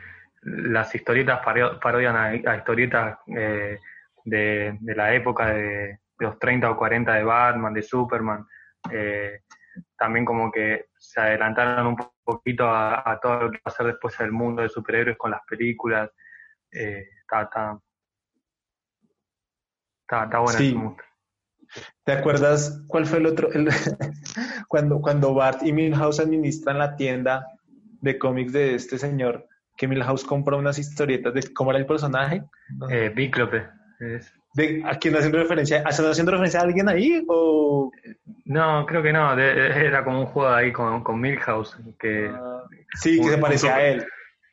las historietas parodian a, a historietas eh, de, de la época de, de los 30 o 40 de Batman, de Superman. eh, también como que se adelantaron un po- poquito a, a todo lo que va a ser después el mundo de superhéroes con las películas. Está, está, está, está Sí. mundo. ¿Te acuerdas cuál fue el otro? el- cuando, cuando Bart y Milhouse administran la tienda de cómics de este señor, que Milhouse compra unas historietas de cómo era el personaje. Eh, Bíclope. es- ¿De, ¿A quién haciendo referencia? ¿Están haciendo referencia a alguien ahí? O... No, creo que no. de- era como un juego ahí con, con Milhouse. Que, Sí, que un- se un parecía a él.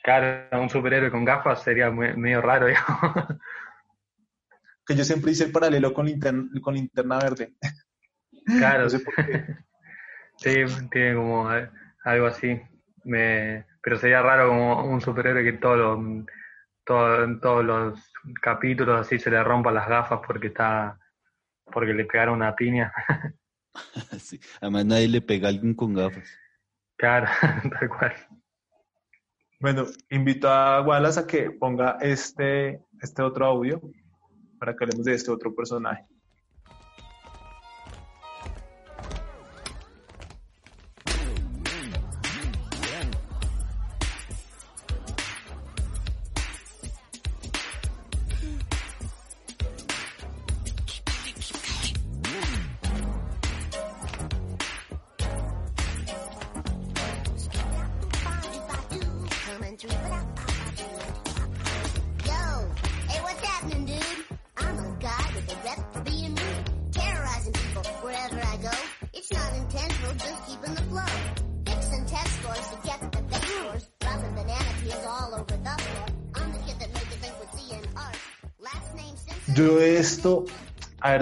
Claro, un superhéroe con gafas sería muy- medio raro, digamos. Que yo siempre hice el paralelo con, linterna, con linterna verde. Claro, No sé por qué. sí, tiene como algo así. Me, pero sería raro como un superhéroe que todos los, todo- en todos los capítulos así se le rompan las gafas porque está porque le pegaron una piña. Sí. Además nadie le pega a alguien con gafas. Claro, tal cual. Bueno, invito a Wallace a que ponga este, este otro audio para que hablemos de este otro personaje.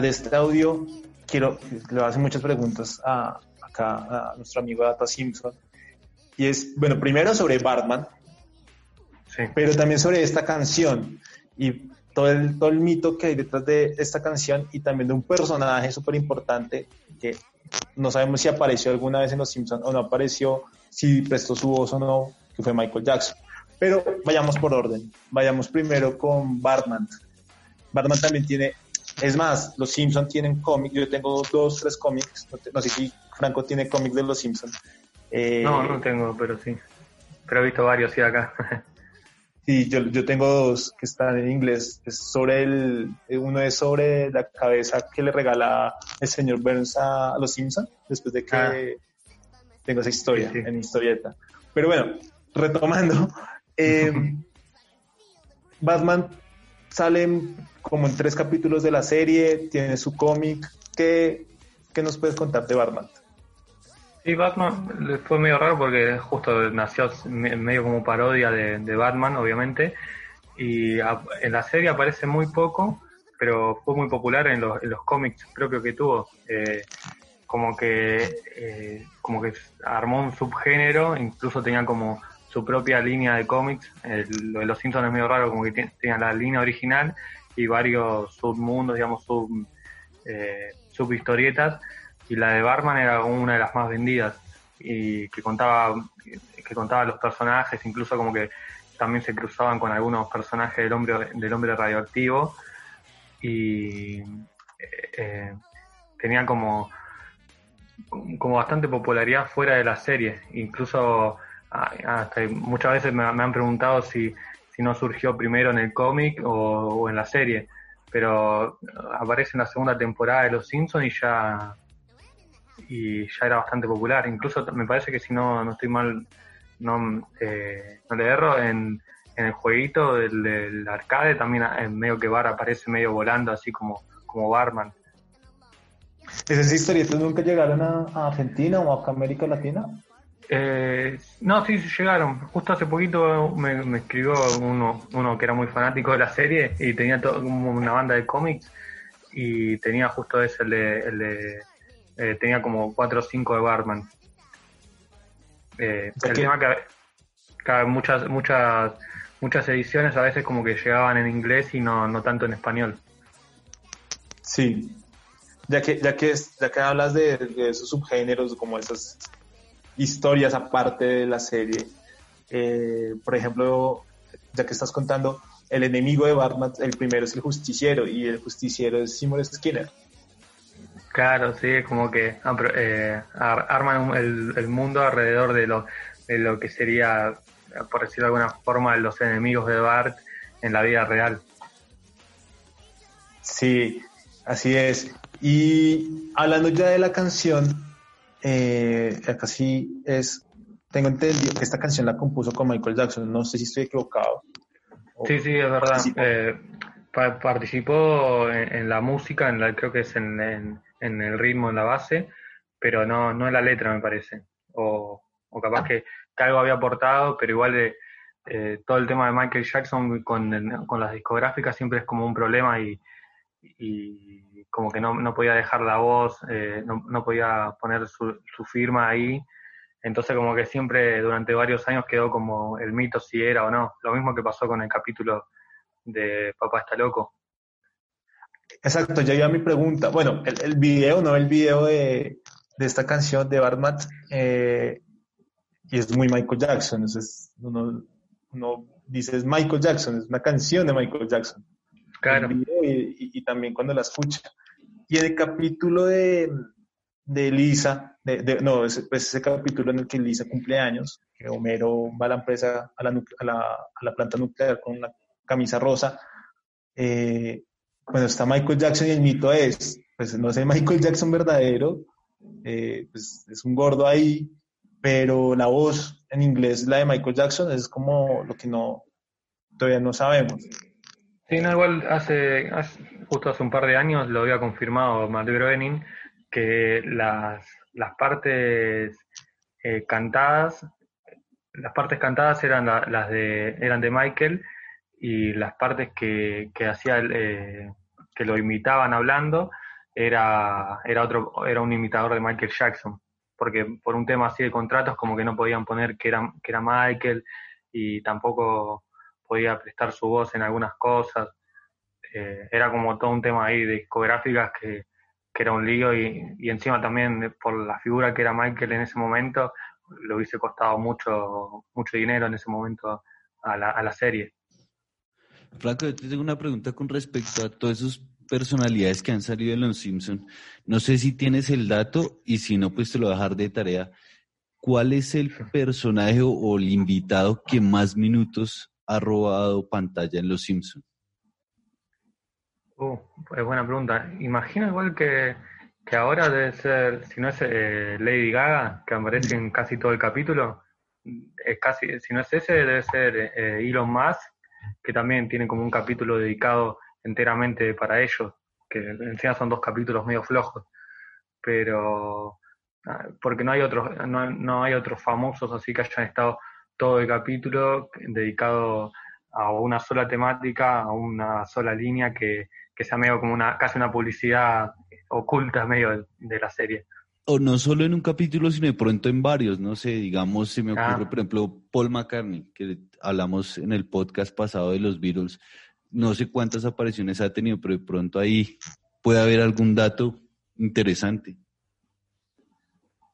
De este audio, quiero, le hacer muchas preguntas a, acá a nuestro amigo Data Simpson. Y es, bueno, primero sobre Batman, pero también sobre esta canción y todo el, todo el mito que hay detrás de esta canción y también de un personaje súper importante que no sabemos si apareció alguna vez en Los Simpsons o no apareció, si prestó su voz o no, que fue Michael Jackson. Pero vayamos por orden. Vayamos primero con Batman. Batman también tiene, es más, Los Simpsons tienen cómics. Yo tengo dos, tres cómics. No, te- no sé si Franco tiene cómics de Los Simpsons. Eh, No, no tengo, pero sí. Pero he visto varios sí acá. Sí, yo, yo tengo dos que están en inglés. Es sobre el, uno es sobre la cabeza que le regala el señor Burns a, los Simpsons después de que Ah. tengo esa historia en historieta. Pero bueno, retomando, eh, Batman sale en- como en tres capítulos de la serie, tiene su cómic. ¿Qué, ¿Qué nos puedes contar de Batman? Sí, Batman fue medio raro porque justo nació me- medio como parodia de, Batman, obviamente, y en la serie aparece muy poco, pero fue muy popular en los, en los cómics propios que tuvo. Eh, como que eh, como que armó un subgénero, incluso tenía como su propia línea de cómics. Lo de los Simpsons es medio raro, como que tien- tenía la línea original y varios submundos, digamos, sub, eh, subhistorietas y la de Batman era una de las más vendidas y que contaba que contaba los personajes incluso como que también se cruzaban con algunos personajes del hombre del hombre radioactivo. Y eh, eh, tenía como como bastante popularidad fuera de la serie. Incluso hasta muchas veces me, me han preguntado si si no surgió primero en el cómic o, en la serie pero aparece en la segunda temporada de Los Simpsons y ya y ya era bastante popular. Incluso me parece que si no, no estoy mal, no, eh, no le erro, en, en el jueguito del, arcade también en medio que Bar aparece medio volando así como, como Barman. ¿Esas historietas nunca llegaron a Argentina o a América Latina? Eh, no, sí, llegaron. Justo hace poquito me, me escribió uno, uno que era muy fanático de la serie y tenía todo, una banda de cómics y tenía justo ese, el de, el de- eh, tenía como cuatro o cinco de Barman. Eh, el tema que, que muchas, muchas, muchas ediciones a veces como que llegaban en inglés y no, no tanto en español. Sí. Ya que, ya que, ya que hablas de, de esos subgéneros, como esas historias aparte de la serie, eh, por ejemplo, ya que estás contando, el enemigo de Batman, el primero es el justiciero y el justiciero es Seymour Skinner. Claro, sí, es como que apro- eh, ar- arman el mundo alrededor de lo, de lo que sería, por decirlo de alguna forma, los enemigos de Bart en la vida real. Sí, así es. Y hablando ya de la canción, eh, acá sí es, tengo entendido que esta canción la compuso con Michael Jackson, no sé si estoy equivocado. Sí, sí, es verdad. Eh, pa- participó en, en la música, en la, creo que es en, en- en el ritmo, en la base, pero no, no en la letra, me parece. O, o capaz que, que algo había aportado, pero igual de, eh, todo el tema de Michael Jackson con, con las discográficas siempre es como un problema y, y como que no, no podía dejar la voz, eh, no, no podía poner su, firma ahí. Entonces como que siempre durante varios años quedó como el mito si era o no. Lo mismo que pasó con el capítulo de Papá está loco. Exacto, ya iba mi pregunta. Bueno, el, video, no el video de, de esta canción de Batman, eh, y es muy Michael Jackson. Entonces, uno, uno dice, es Michael Jackson, es una canción de Michael Jackson. Claro. Y, y- y también cuando la escucha. Y el capítulo de, de Lisa, de, de- no, ese, pues ese capítulo en el que Lisa cumple años, que Homero va a la empresa, a la, a la, a la planta nuclear con una camisa rosa, eh, bueno, está Michael Jackson y el mito es, pues no sé, Michael Jackson verdadero, eh, pues es un gordo ahí, pero la voz en inglés, la de Michael Jackson, es como lo que no, todavía no sabemos. Sí, no, igual hace, justo hace un par de años lo había confirmado Matt Groening que las, las partes eh, cantadas, las partes cantadas eran la- las de eran de Michael y las partes que, que hacía el, eh, que lo imitaban hablando era era otro era un imitador de Michael Jackson porque por un tema así de contratos como que no podían poner que era que era Michael y tampoco podía prestar su voz en algunas cosas eh, era como todo un tema ahí de discográficas que, que era un lío y, y encima también por la figura que era Michael en ese momento le hubiese costado mucho mucho dinero en ese momento a la, a la serie Franco, yo te tengo una pregunta con respecto a todas esas personalidades que han salido en Los Simpson. No sé si tienes el dato y si no, pues te lo voy a dejar de tarea. ¿Cuál es el personaje o, o el invitado que más minutos ha robado pantalla en Los Simpson? Uh, es buena pregunta. Imagino igual que, que ahora debe ser, si no es eh, Lady Gaga, que aparece en casi todo el capítulo, es casi, si no es ese, debe ser eh, Elon Musk, que también tiene como un capítulo dedicado enteramente para ellos, que encima son dos capítulos medio flojos, pero ah, porque no hay otros, no, no hay otros famosos así que hayan estado todo el capítulo dedicado a una sola temática, a una sola línea que, que sea medio como una, casi una publicidad oculta medio de, de la serie. O no solo en un capítulo, sino de pronto en varios, no sé, digamos, se me ocurre, Ah. por ejemplo, Paul McCartney, que hablamos en el podcast pasado de los Beatles, no sé cuántas apariciones ha tenido, pero de pronto ahí puede haber algún dato interesante.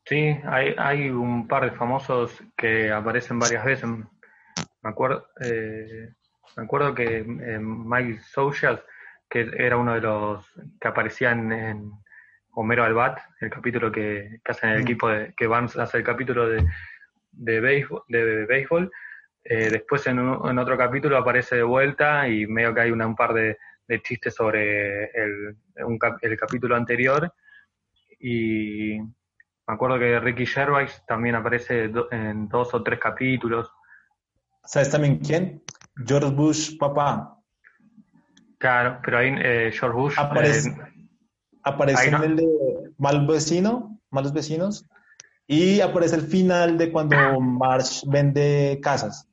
Sí, hay, hay un par de famosos que aparecen varias veces. Me acuerdo, eh, me acuerdo que eh, Mike Socials, que era uno de los que aparecían en Homero Albat, el capítulo que, que hacen el Mm. equipo de, que van a hacer el capítulo de, de béisbol, de béisbol. Eh, después en, un- en otro capítulo aparece de vuelta y medio que hay una- un par de, de chistes sobre el, un cap- el capítulo anterior. Y me acuerdo que Ricky Gervais también aparece en dos o tres capítulos. ¿Sabes también quién? George Bush, papá. Claro, pero ahí eh, George Bush Aparece, eh, aparece no- en el de Mal Vecino, Malos Vecinos, y aparece el final de cuando Marsh vende casas.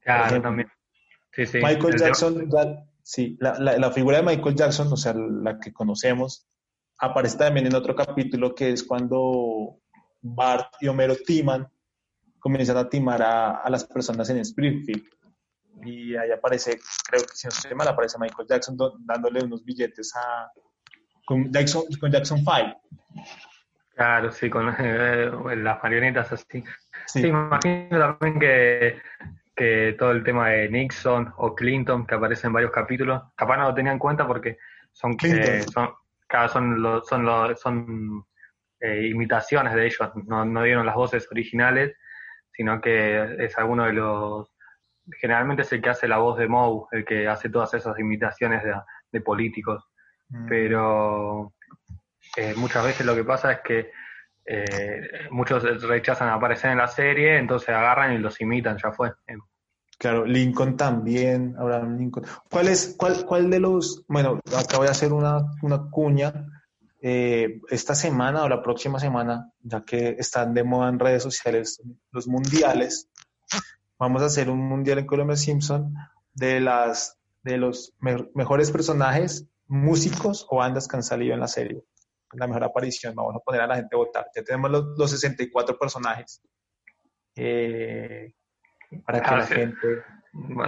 claro, también. Sí, sí. Michael Jackson, sí, la, la- la figura de Michael Jackson, o sea, la que conocemos, aparece también en otro capítulo que es cuando Bart y Homero timan, comienzan a timar a, a las personas en Springfield. Y ahí aparece, creo que si no estoy mal, aparece Michael Jackson do- dándole unos billetes a con Jackson, con Jackson 5. Claro, sí, con eh, las marionetas así. Sí. Sí, me imagino también que, que todo el tema de Nixon o Clinton, que aparece en varios capítulos, capaz no lo tenía en cuenta porque son, Clinton. eh, son, cada son, lo- son, lo- son eh, imitaciones de ellos, no, no dieron las voces originales, sino que es alguno de los... Generalmente es el que hace la voz de Moe, el que hace todas esas imitaciones de, de políticos. Mm. Pero eh, muchas veces lo que pasa es que eh, muchos rechazan aparecer en la serie, entonces agarran y los imitan, ya fue. Claro, Lincoln también, Abraham Lincoln. ¿Cuál es, cuál, cuál de los, bueno, acá voy a hacer una, una cuña, eh, esta semana o la próxima semana, ya que están de moda en redes sociales los mundiales, vamos a hacer un mundial en Colombia Simpson de las, de los me- mejores personajes, músicos o bandas que han salido en la serie. La mejor aparición, vamos a poner a la gente a votar. Ya tenemos los, los 64 personajes. Eh, para que Ah, la sí. gente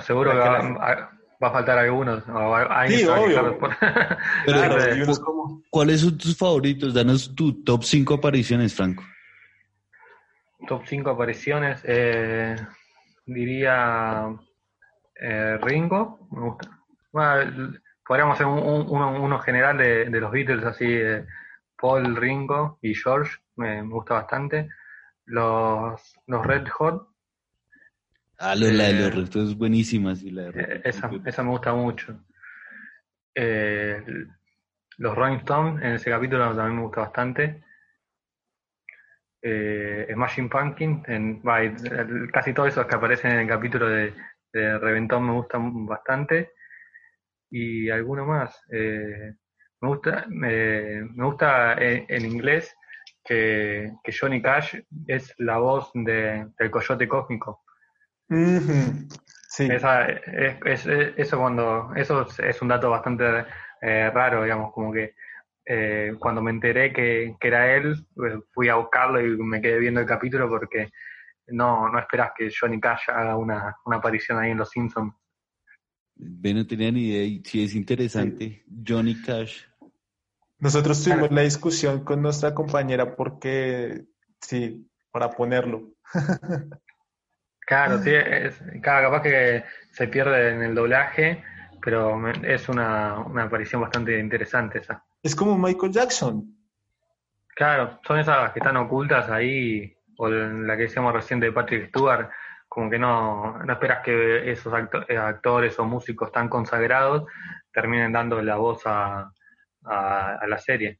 Seguro que va, la- a faltar algunos. Sí, obvio. Pero, Claro, pero, como- ¿cuáles son tus favoritos? Danos tu top 5 apariciones, Franco. Top 5 apariciones. eh, diría eh, Ringo. Me gusta. Bueno, podríamos hacer un- un- uno, uno general de, de los Beatles, así. eh, Paul, Ringo y George. Me, me gusta bastante. Los, los Red Hot. Ah, la de Eh, los retos es buenísima, sí, la de eh, esa, esa me gusta mucho. Eh, los Rolling Stones, en ese capítulo también me gusta bastante. Eh, Smashing Pumpkin, en, el- casi todos esos que aparecen en el capítulo de, de Reventón me gustan bastante. Y alguno más. eh, me gusta, me, me gusta en, en inglés que, que Johnny Cash es la voz de, del coyote cósmico. Sí. Esa, es, es- es- eso cuando eso es, un dato bastante eh, raro, digamos, como que eh, cuando me enteré que, que era él, eh, fui a buscarlo y me quedé viendo el capítulo porque no, no esperas que Johnny Cash haga una, una aparición ahí en Los Simpsons. Ve, no tenía ni idea y sí es interesante. Johnny Cash. Nosotros tuvimos la discusión con nuestra compañera porque, sí, para ponerlo. Claro, sí, es, claro, capaz que se pierde en el doblaje, pero es una, una aparición bastante interesante esa. Es como Michael Jackson. Claro, son esas que están ocultas ahí, o la que decíamos recién de Patrick Stewart, como que no, no esperas que esos acto- actores o músicos tan consagrados terminen dando la voz a, a, a la serie.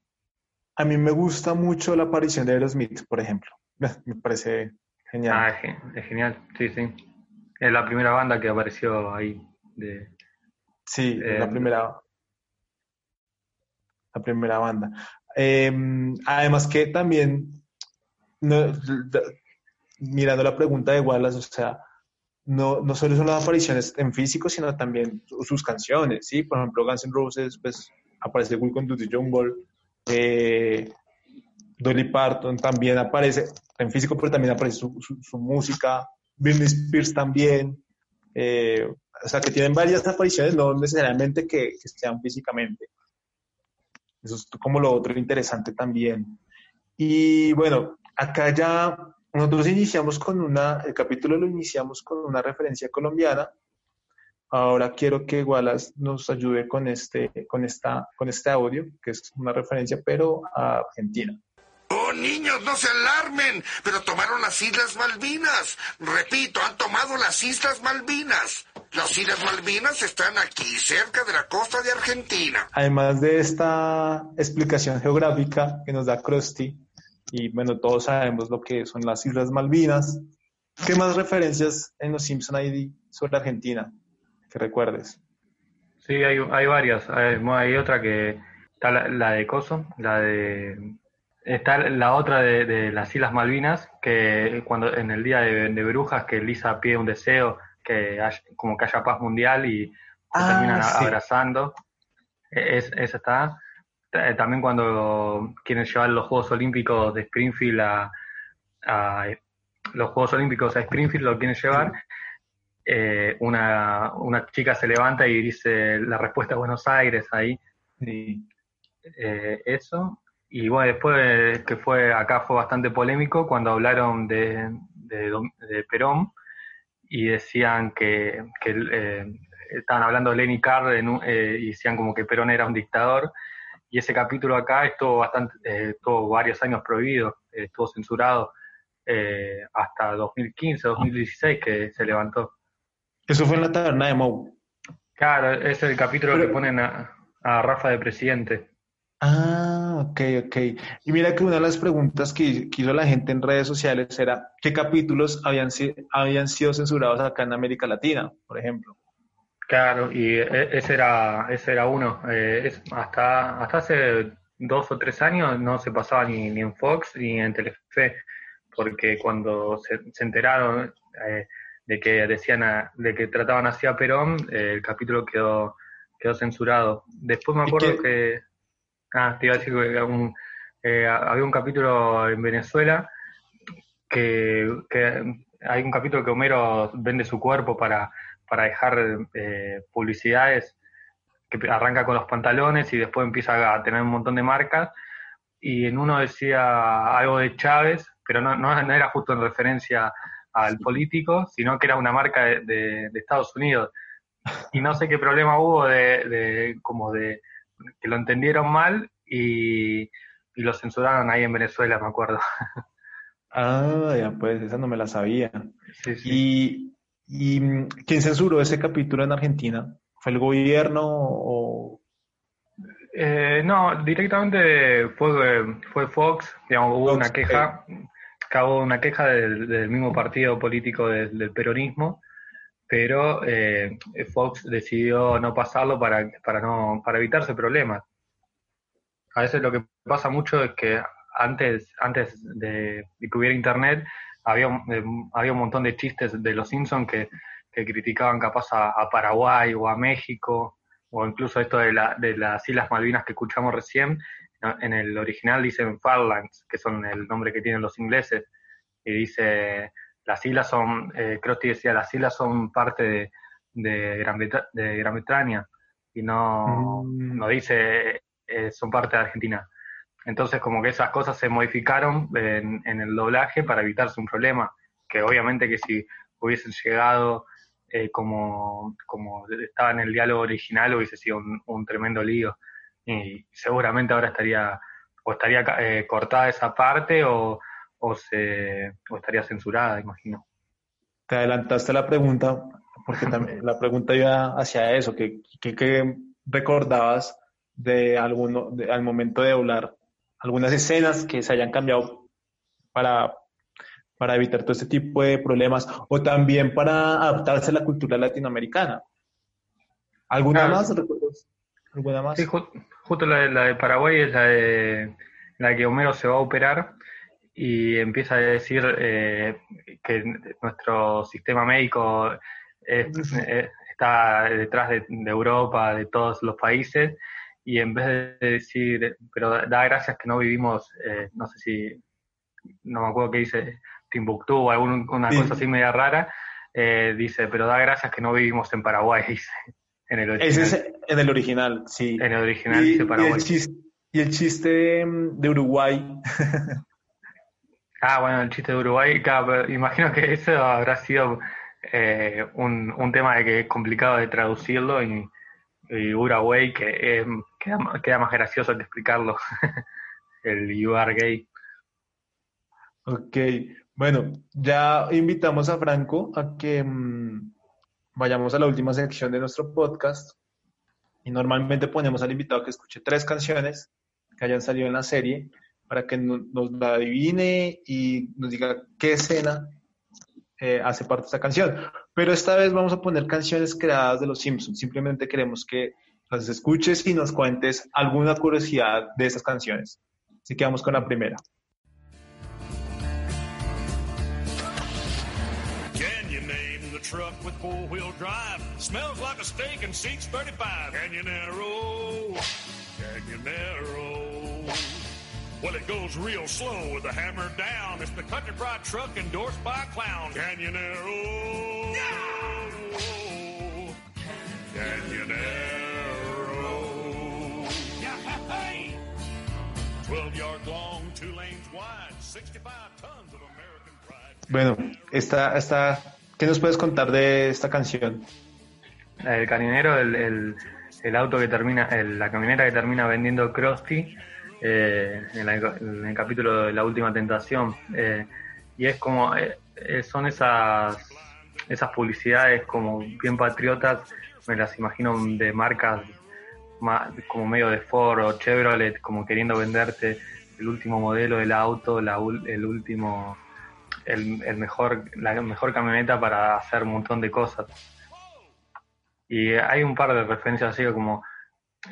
A mí me gusta mucho la aparición de Aerosmith, por ejemplo. Me parece genial. Ah, es, ge- es genial, sí, sí. Es la primera banda que apareció ahí. De, Sí, eh, la primera, la primera banda. Eh, además que también, no, mirando la pregunta de Wallace, o sea, no, no solo son las apariciones en físico, sino también su- sus canciones, ¿sí? Por ejemplo, Guns N' Roses, pues, aparece Welcome to the Jungle, eh, Dolly Parton también aparece en físico, pero también aparece su, música, Britney Spears también, eh, o sea, que tienen varias apariciones, no necesariamente que, que sean físicamente. Eso es como lo otro interesante también. Y bueno, acá ya nosotros iniciamos con una, el capítulo lo iniciamos con una referencia colombiana. Ahora quiero que Wallace nos ayude con este, con esta, con este audio, que es una referencia, pero a Argentina. Oh, niños, no se alarmen, pero tomaron las Islas Malvinas. Repito, han tomado las Islas Malvinas. Las Islas Malvinas están aquí, cerca de la costa de Argentina. Además de esta explicación geográfica que nos da Krusty, y bueno, todos sabemos lo que son las Islas Malvinas, ¿qué más referencias en los Simpson hay sobre Argentina? Que recuerdes. Sí, hay, hay varias. Hay, hay otra que está la, la de Coso, la de está la otra de, de las Islas Malvinas, que cuando en el día de, de Brujas que Lisa pide un deseo que haya- como que haya paz mundial y se Ah, terminan a- sí. abrazando. E- Es, esa está. Eh, También cuando quieren llevar los Juegos Olímpicos de Springfield a, a- los Juegos Olímpicos a Springfield lo quieren llevar. eh, una, una chica se levanta y dice la respuesta a Buenos Aires ahí. Eh, eso. Y bueno, después que fue acá fue bastante polémico cuando hablaron de, de, Perón y decían que, que, eh, estaban hablando de Lenny Carr en un- eh, y decían como que Perón era un dictador. Y ese capítulo acá estuvo bastante, eh, estuvo varios años prohibido, estuvo censurado hasta 2015, 2016 que se levantó. Eso fue en la taberna de Moe. Claro, es el capítulo que ponen a, a Rafa de presidente. Ah, ok. Ok. Y mira que una de las preguntas que, que hizo la gente en redes sociales era qué capítulos habían, habían sido censurados acá en América Latina, por ejemplo. Claro, y e- ese era, ese era uno. Eh, es- hasta, hasta hace dos o tres años no se pasaba ni, ni en Fox ni en Telefe, porque cuando se, se enteraron eh, de que decían a- de que trataban así a Perón, eh, el capítulo quedó, quedó censurado. Después me ¿Y acuerdo que, ah, te iba a decir que había un, eh, había un capítulo en Venezuela que, que hay un capítulo que Homero vende su cuerpo para, para dejar eh, publicidades, que arranca con los pantalones y después empieza a tener un montón de marcas, y en uno decía algo de Chávez, pero no, no, no era justo en referencia al político, sino que era una marca de, de- de Estados Unidos. Y no sé qué problema hubo de, de como de que lo entendieron mal y, y lo censuraron ahí en Venezuela, me acuerdo. Ah, ya pues, esa no me la sabía. Sí, sí. ¿Y, y quién censuró ese capítulo en Argentina? ¿Fue el gobierno o...? Eh, no, directamente fue, fue Fox, digamos, hubo Fox, una queja, que hubo una queja del, del mismo partido político del, del peronismo, pero eh, Fox decidió no pasarlo para, para, no, para evitarse problemas. A veces lo que pasa mucho es que antes, antes de, que hubiera internet, había, eh, había un montón de chistes de los Simpsons que, que criticaban capaz a, Paraguay o a México, o incluso esto de, la, de las Islas Malvinas que escuchamos recién, en el original dicen Farlands, que son el nombre que tienen los ingleses, y dice, las islas son, eh, decía, las islas son parte de, de, Gran, Breta- de Gran Bretaña, y no, Mm. no dice, eh, son parte de Argentina. Entonces como que esas cosas se modificaron en, en el doblaje para evitarse un problema, que obviamente que si hubiesen llegado eh, como, como estaba en el diálogo original hubiese sido un, un tremendo lío. Y seguramente ahora estaría o estaría eh, cortada esa parte o, o, se, o estaría censurada, imagino. Te adelantaste la pregunta, porque también la pregunta iba hacia eso, que, que, que recordabas de alguno, de- al momento de doblar algunas escenas que se hayan cambiado para, para evitar todo este tipo de problemas o también para adaptarse a la cultura latinoamericana. ¿Alguna Ah, más? ¿Recuerdas? ¿Alguna más? Sí, ju- justo la de, la de Paraguay es la de la que Homero se va a operar y empieza a decir eh, que nuestro sistema médico es- eh, está detrás de, de Europa, de todos los países, y en vez de decir, pero da, gracias que no vivimos, eh, no sé si, no me acuerdo qué dice, Timbuktu o alguna Sí. cosa así media rara, eh, dice, pero da gracias que no vivimos en Paraguay, dice, en el original. Ese es en el original, sí. En el original Y, dice y Paraguay. el chiste, y el chiste de, de Uruguay, Ah, bueno, el chiste de Uruguay, claro, imagino que eso habrá sido eh, un, un tema de que es complicado de traducirlo y, y Uruguay que eh, queda, queda más gracioso que explicarlo, el You are gay. Ok, bueno, ya invitamos a Franco a que mm, vayamos a la última sección de nuestro podcast y normalmente ponemos al invitado que escuche tres canciones que hayan salido en la serie para que no- nos la adivine y nos diga qué escena eh, hace parte de esta canción. Pero esta vez vamos a poner canciones creadas de los Simpsons. Simplemente queremos que las escuches y nos cuentes alguna curiosidad de esas canciones. Así que vamos con la primera. Can you truck with four-wheel drive? Smells like a steak and seats 35. Canyonero, Canyonero. Well, it goes real slow with the hammer down. It's the country pride truck endorsed by a clown. Canyonero. Canyonero. Yeah, 12 yards long, two lanes wide, 65 tons of American pride. Bueno, esta, esta, ¿qué nos puedes contar de esta canción? El caminero, el, el, el auto que termina, el- la camioneta que termina vendiendo Krusty eh, en, la- en el capítulo de la última tentación. eh, y es como, eh, eh, son esas, esas publicidades como bien patriotas, me las imagino de marcas ma- como medio de Ford o Chevrolet, como queriendo venderte el último modelo del auto, la el último, el, el mejor, la mejor camioneta para hacer un montón de cosas. Y hay un par de referencias así como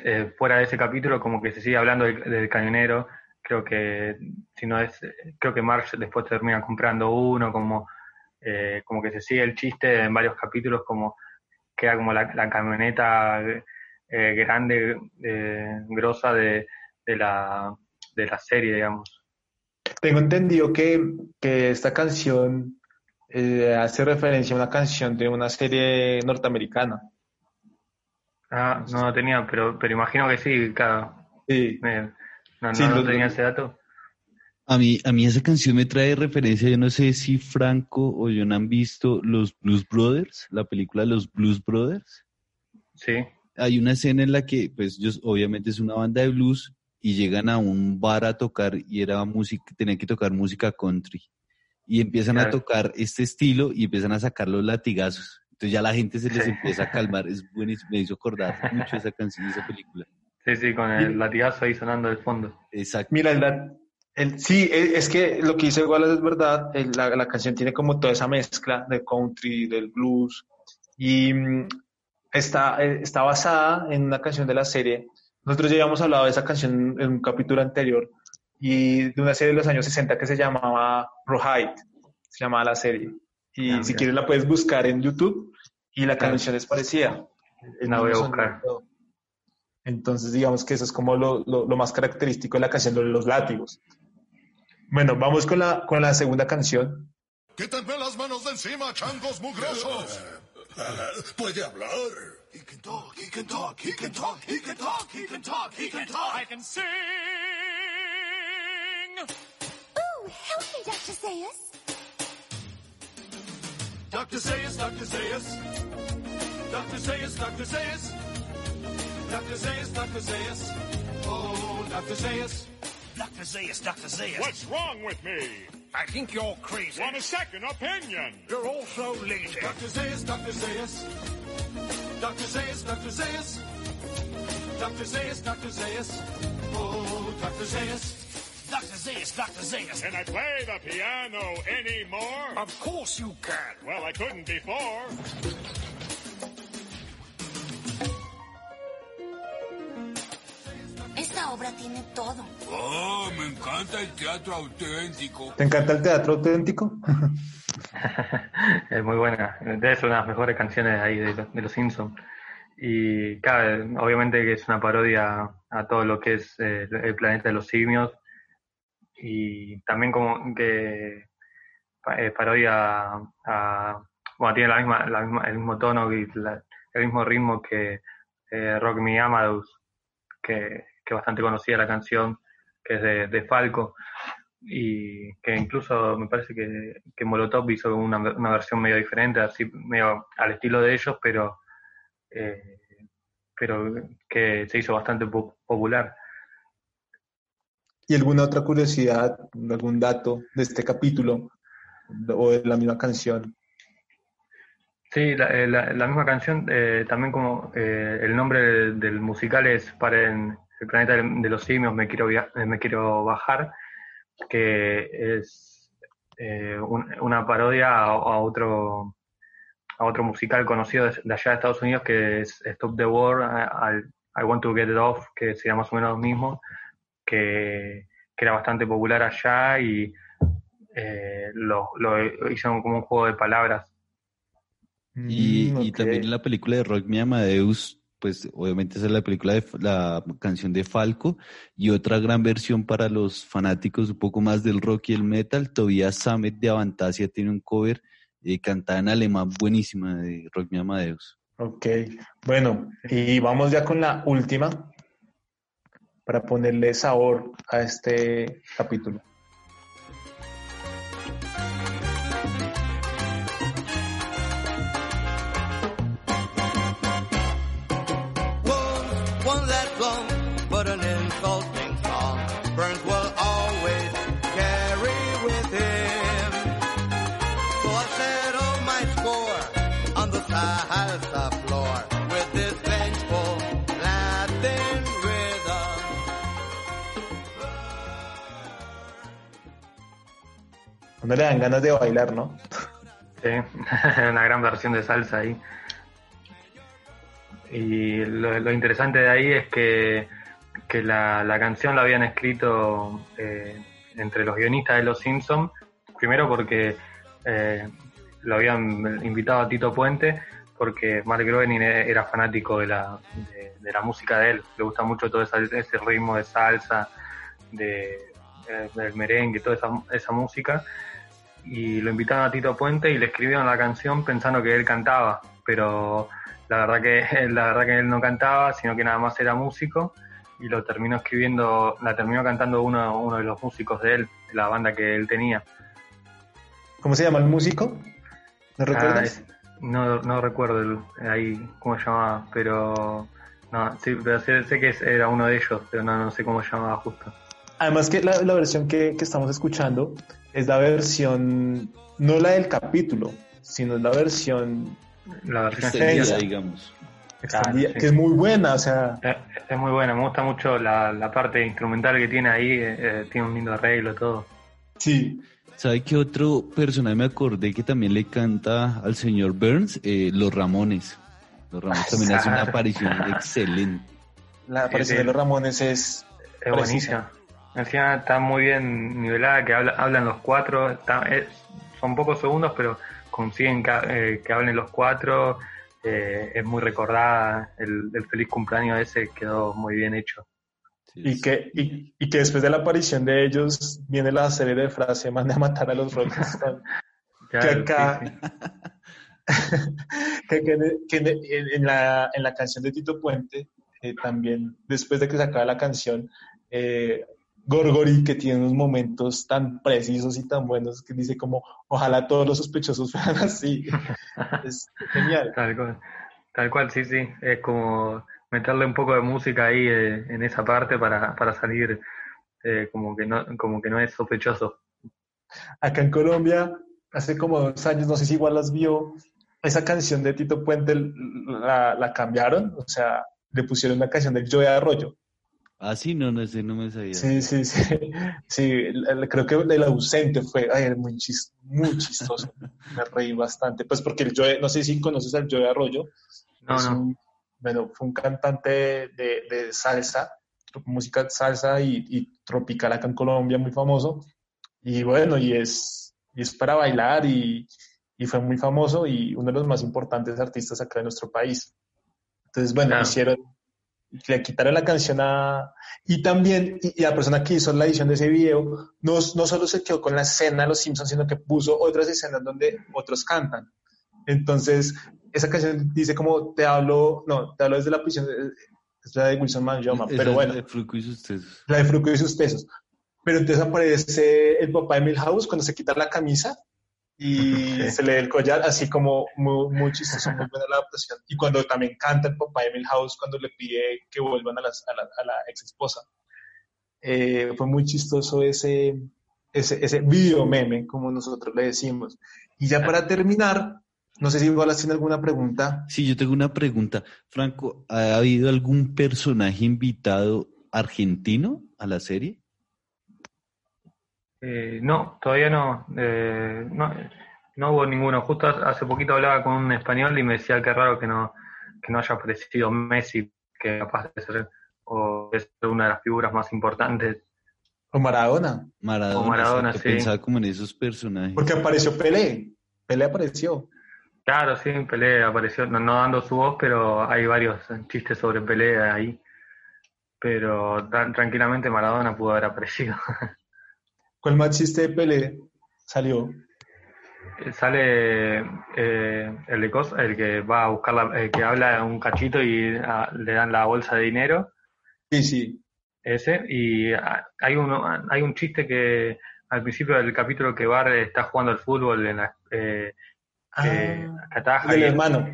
eh, fuera de ese capítulo, como que se sigue hablando del, del camionero. Creo que si no es, creo que Marge después termina comprando uno, como, eh, como que se sigue el chiste en varios capítulos, como queda como la, camioneta eh, grande, grosa de, de la, de la serie, digamos. Tengo entendido que, que esta canción hace referencia a una canción de una serie norteamericana. Ah, no lo tenía, pero, pero imagino que sí, claro. Sí. No, Sí, no, no lo- tenía lo- ese dato. A mí, a mí esa canción me trae referencia, yo no sé si Franco o John han visto los Blues Brothers, la película Los Blues Brothers. Sí. Hay una escena en la que, pues, ellos obviamente es una banda de blues y llegan a un bar a tocar y era música, tenían que tocar música country. Y empiezan a tocar este estilo y empiezan a sacar los latigazos. Entonces ya la gente se les Sí. empieza a calmar. Es buenísimo, me hizo acordar mucho esa canción y esa película. Sí, sí, con el latigazo ahí sonando de fondo. Exacto. Mira, el, el- sí, e- es que lo que dice Wallace es verdad. el- la, la canción tiene como toda esa mezcla del country, del blues. Y mm, está, eh, está basada en una canción de la serie. Nosotros ya habíamos hablado de esa canción en un capítulo anterior. Y de una serie de los años 60 que se llamaba Rawhide. Se llamaba la serie. Y Ah, si quieres la puedes buscar en YouTube. Y la canción es parecida. La voy a buscar. Entonces, digamos que eso es como lo, lo- lo más característico de la canción de los látigos. Bueno, vamos con la, con la segunda canción. Quítenme las manos de encima, changos mugrosos. Puede hablar. He can talk, he can talk, he can talk, he can talk, he can talk, he can talk. I can sing. Ooh, help me, Dr. Zayas. Dr. Zayas, Dr. Zayas. Dr. Zayas, Dr. Zayas. Dr. Zayas, Dr. Zayas. Oh, Dr. Zayas. Dr. Zayas, Dr. Zayas. What's wrong with me? I think you're crazy. Want a second opinion? You're all so lazy. Dr. Zayas, Dr. Zayas. Dr. Zayas, Dr. Zayas. Dr. Zayas, Dr. Zayas. Oh, Dr. Zayas. Dr. Zayas, Dr. Zayas. Can I play the piano anymore? Of course you can. Well, I couldn't before. Esta obra tiene todo. Oh, me encanta el teatro auténtico. ¿Te encanta el teatro auténtico? Es muy buena. Es una de las mejores canciones ahí de, los- de los Simpsons. Y claro, obviamente que es una parodia a todo lo que es eh, el planeta de los simios. Y también como que eh, parodia a... Bueno, tiene la misma, la misma- el mismo tono y el mismo ritmo que eh, Rock Me Amadeus, que, que bastante conocida la canción, que es de, de Falco y que incluso me parece que, que Molotov hizo una, una versión medio diferente, así medio al estilo de ellos, pero eh, pero que se hizo bastante po- popular. ¿Y alguna otra curiosidad, algún dato de este capítulo o de la misma canción? Sí, la, eh, misma canción, eh, también como eh, el nombre del, musical es para el, el planeta de, los simios, me quiero, me quiero bajar, que es un- una parodia a, otro a otro musical conocido de, allá de Estados Unidos que es Stop the War, al I Want to Get It Off, que sería más o menos lo mismo, que, que era bastante popular allá y eh, lo, lo hicieron como un juego de palabras. Y, Mm, y también la película de Rock Me Amadeus, pues obviamente esa es la película de la canción de Falco y otra gran versión para los fanáticos un poco más del rock y el metal, Tobias Sammet de Avantasia tiene un cover eh, cantada en alemán buenísima de Rock Me Amadeus. Ok, bueno, y vamos ya con la última para ponerle sabor a este capítulo. Uno le dan ganas de bailar, ¿no? Sí, una gran versión de salsa ahí. Y lo, interesante de ahí es que, que la, la canción la habían escrito eh, entre los guionistas de Los Simpsons, primero porque eh, lo habían invitado a Tito Puente, porque Mark Groening e- era fanático de la, de, la música de él, le gusta mucho todo ese ritmo de salsa, de, eh, del merengue, toda esa, esa música, y lo invitaron a Tito Puente y le escribieron la canción pensando que él cantaba, pero la verdad que la verdad que él no cantaba, sino que nada más era músico y lo terminó escribiendo, la terminó cantando uno, uno de los músicos de él, de la banda que él tenía. ¿Cómo se llama el músico? ¿No Ah, recuerdas? no, no recuerdo el- ahí cómo se llamaba, pero no, sí, pero sé, sé que era uno de ellos, pero no, no sé cómo se llamaba justo. Además que la, la versión que, que estamos escuchando es la versión, no la del capítulo, sino la versión La versión extendida, extendida, digamos. extendida, Claro, sí. que es muy buena, o sea, Es, es muy buena, me gusta mucho la, la parte instrumental que tiene ahí, eh, eh, tiene un lindo arreglo, todo. sí. ¿Sabe qué otro personaje me acordé que también le canta al señor Burns? Eh, los Ramones. Los Ramones también hacen una Claro. aparición excelente. La aparición de los Ramones es, Es buenísima. Encima está muy bien nivelada, que habla- hablan los cuatro, está- es- son pocos segundos, pero consiguen que, eh, que hablen los cuatro, eh, es muy recordada, el, el feliz cumpleaños ese quedó muy bien hecho. Y que, y, y que después de la aparición de ellos viene la serie de frase, mande a matar a los Rolling Stones. que acá, sí, que, que- que en, en la, en la canción de Tito Puente, eh, también después de que se acaba la canción, eh, Gorgori, que tiene unos momentos tan precisos y tan buenos, que dice como, ojalá todos los sospechosos fueran así. es genial. Tal cual, tal cual, sí, sí, es como meterle un poco de música ahí eh, en esa parte para, para salir eh, como que no como que no es sospechoso. Acá en Colombia, hace como dos años, no sé si igual las vio, esa canción de Tito Puente la, la cambiaron, o sea, le pusieron una canción del Joe Arroyo. Ah, sí, no, no sé, no me sabía. Sí, sí, sí. Sí, el- el- creo que el ausente fue ay, era muy, chis- muy chistoso. Me reí bastante. Pues porque el Joe, no sé si conoces al Joe Arroyo. No, es no. un- bueno, fue un cantante de, de salsa, música salsa y, y tropical acá en Colombia, muy famoso. Y bueno, y es, y es para bailar y, y fue muy famoso y uno de los más importantes artistas acá en nuestro país. Entonces, bueno, Claro. hicieron, le quitaron la canción a... Y también, y, y la persona que hizo la edición de ese video, no, no solo se quedó con la escena de Los Simpsons, sino que puso otras escenas donde otros cantan. Entonces, esa canción dice como, te hablo, no, te hablo desde la prisión, es la de Wilson Manjoma, pero bueno, la de Fruco y sus tesos. la de Fruco y sus tesos. Pero entonces aparece el papá de Milhouse cuando se quita la camisa y se le ve el collar, así como muy, muy chistoso, muy buena la adaptación. Y cuando también canta el papá de Milhouse cuando le pide que vuelvan a, las- a la, a la ex esposa. Eh, fue muy chistoso ese, ese, ese video meme, como nosotros le decimos. Y ya para terminar, no sé si igual tiene alguna pregunta. Sí, yo tengo una pregunta. Franco, ¿ha habido algún personaje invitado argentino a la serie? Eh, no, todavía no, eh, no, no hubo ninguno. Justo hace poquito hablaba con un español y me decía que raro que no, que no haya aparecido Messi, que capaz de ser, o de ser una de las figuras más importantes. O Maradona. Maradona, O Maradona, sí. pensaba como en esos personajes. Porque apareció Pelé. Pelé apareció. Claro, sí, Pelé apareció, no, no dando su voz, pero hay varios chistes sobre Pelé ahí. Pero tan- tranquilamente Maradona pudo haber aparecido. ¿Cuál más chiste de Pelé salió? Sale eh, el de Cos- el que va a buscar la, el que habla un cachito y ah, le dan la bolsa de dinero. Sí, sí. Ese, y ah, hay uno, hay un chiste que al principio del capítulo que Bar está jugando al fútbol en la eh, que ataja del y- hermano.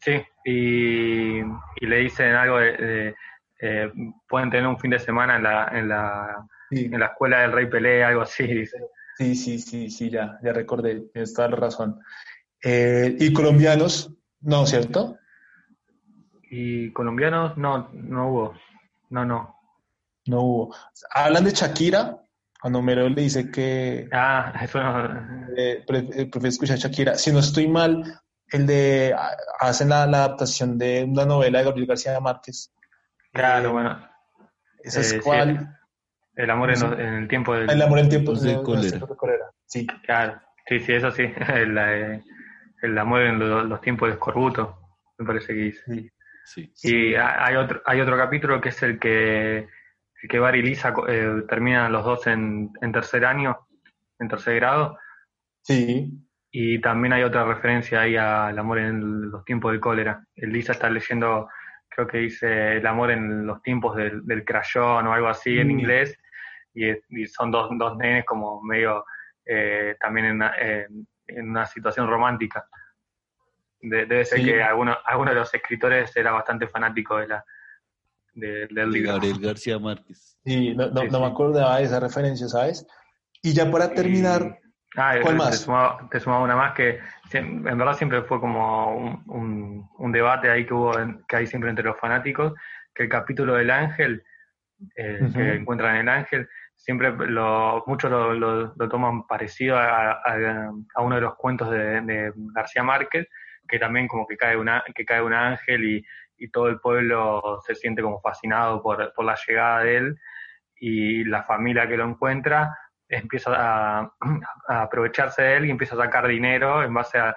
Sí, y, y le dicen algo de, de, eh, pueden tener un fin de semana en la, en la, en la escuela del Rey Pelé, algo así, dice. Sí, sí, sí, sí, ya, ya recordé, tienes toda la razón. Eh, ¿Y colombianos? No, ¿cierto? Y colombianos no, no hubo, no, no. No hubo. Hablan de Shakira, Cuando Homero le dice que Ah, eso no... eh, eh, prefiere escuchar a Shakira. Si no estoy mal, el de ah, hacen la, la adaptación de una novela de Gabriel García Márquez. Claro, Eh, bueno. ¿Esa Eh, es cuál? El amor en, Sí. los- en el tiempo del... El amor en tiempos de de, de cólera. de cólera. Sí. Claro, sí, sí, eso sí. El, eh, el amor en lo- los tiempos de escorbuto, me parece que dice. Sí. Y ha- hay otro, hay otro capítulo que es el que, el que Bar y Lisa eh, terminan los dos en, en tercer año, en tercer grado. Sí. Y también hay otra referencia ahí al amor en los tiempos del cólera. El Lisa está leyendo, creo que dice el amor en los tiempos del, del crayón o algo así en Mm. inglés. Y, es- y son dos, dos nenes como medio eh, también en una, en- en una situación romántica. De- debe ser Sí. que alguno, alguno de los escritores era bastante fanático de la, de- del De libro. Gabriel García Márquez. Sí, no, no, Sí, no me acordaba de esa referencia, ¿sabes? Y ya para terminar, Ah, ¿Cuál te más? sumaba, te sumaba una más que en verdad siempre fue como un, un- un debate ahí que hubo en- que hay siempre entre los fanáticos, que el capítulo del ángel, eh, que encuentran el ángel, siempre lo, muchos lo, lo- toman parecido a, uno de los cuentos de, de García Márquez, que también como que cae, una, que cae un ángel y, todo el pueblo se siente como fascinado por, por la llegada de él y la familia que lo encuentra empieza a, a aprovecharse de él y empieza a sacar dinero en base a,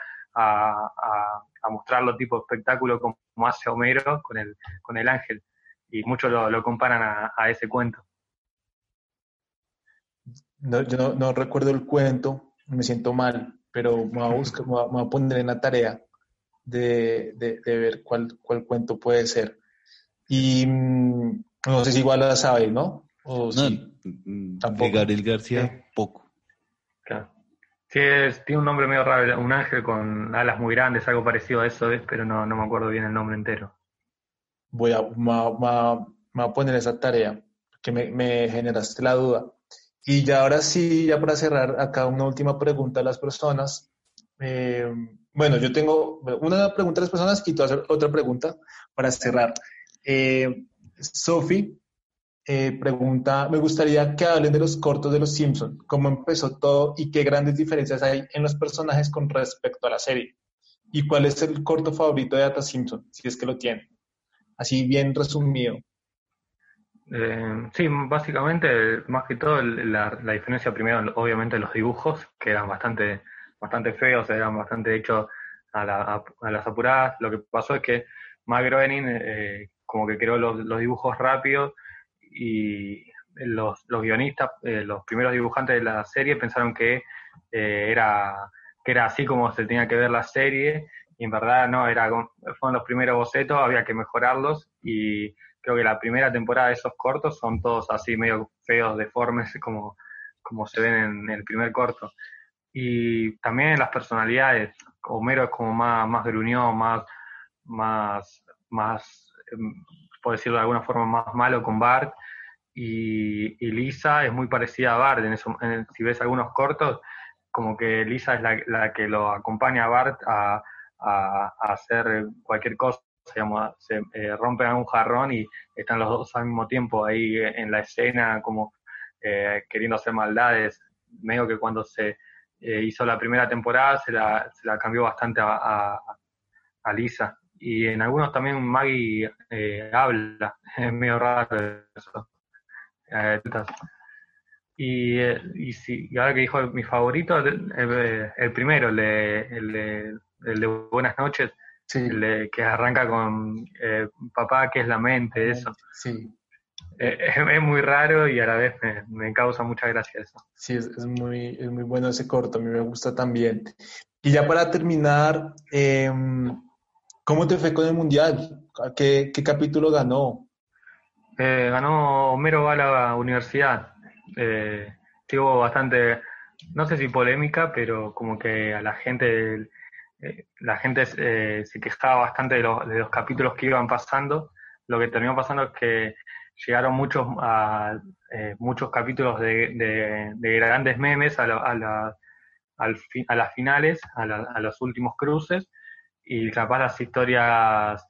mostrarlo tipo espectáculo como, hace Homero con el, con el ángel. Y muchos lo, comparan a ese cuento. No, yo no, no recuerdo el cuento, me siento mal, pero me voy a, buscar, me voy a- me voy a poner en la tarea de, de- de ver cuál, cuál cuento puede ser. Y mm, no sé si igual la sabes, ¿no? O No, sí. mm, de Tampoco. Gabriel García, Sí. poco. Claro. Sí, es- tiene un nombre medio raro, un ángel con alas muy grandes, algo parecido a eso es, pero no, no me acuerdo bien el nombre entero. Voy a, me voy a- me voy a- me voy a poner esa tarea, que me, me generaste la duda. Y ya ahora sí, ya para cerrar, acá una última pregunta a las personas. Eh, bueno, yo tengo una pregunta a las personas y tú hacer otra pregunta para cerrar. Eh, Sophie eh, pregunta, me gustaría que hablen de los cortos de Los Simpson, cómo empezó todo y qué grandes diferencias hay en los personajes con respecto a la serie. ¿Y cuál es el corto favorito de Data Simpson, si es que lo tiene? Así bien resumido. Eh, sí, básicamente, más que todo, la, diferencia primero, obviamente, los dibujos, que eran bastante, bastante feos, eran bastante hechos a, a- las apuradas. Lo que pasó es que Matt Groening eh, como que creó los, dibujos rápidos y los, guionistas, eh, los primeros dibujantes de la serie pensaron que eh, era, que era así como se tenía que ver la serie y en verdad no, era, fueron los primeros bocetos, había que mejorarlos y creo que la primera temporada de esos cortos son todos así medio feos, deformes, como, como se ven en el primer corto. Y también las personalidades, Homero es como más, más gruñón, más, más, más, em, por decirlo de alguna forma, más malo con Bart, y, Lisa es muy parecida a Bart, en eso, si ves algunos cortos, como que Lisa es la, la que lo acompaña a Bart a- a hacer cualquier cosa, se eh, rompen un jarrón y están los dos al mismo tiempo ahí en la escena como eh, queriendo hacer maldades, medio que cuando se eh, hizo la primera temporada se la, cambió bastante a, Lisa. Y en algunos también Maggie eh, habla, es medio raro eso. Eh, y, eh, y, ahora que dijo mi favorito, el, primero, el el de Buenas noches, el de- que arranca con eh, papá, que es la mente, eso. Sí, Eh, es, es muy raro y a la vez me, me causa mucha gracia eso. sí, es, es muy, es muy bueno ese corto, a mí me gusta también. Y ya para terminar, em, ¿cómo te fue con el Mundial? ¿Qué, qué capítulo ganó? Eh, ganó Homero va a la universidad. Eh, sí hubo bastante, no sé si polémica, pero como que a la gente, la gente eh, se quejaba bastante de los, de los capítulos que iban pasando. Lo que terminó pasando es que llegaron muchos a, eh, muchos capítulos de, de- de grandes memes a, la- a, la- al fi- a las finales, a, la- a los últimos cruces, y capaz las historias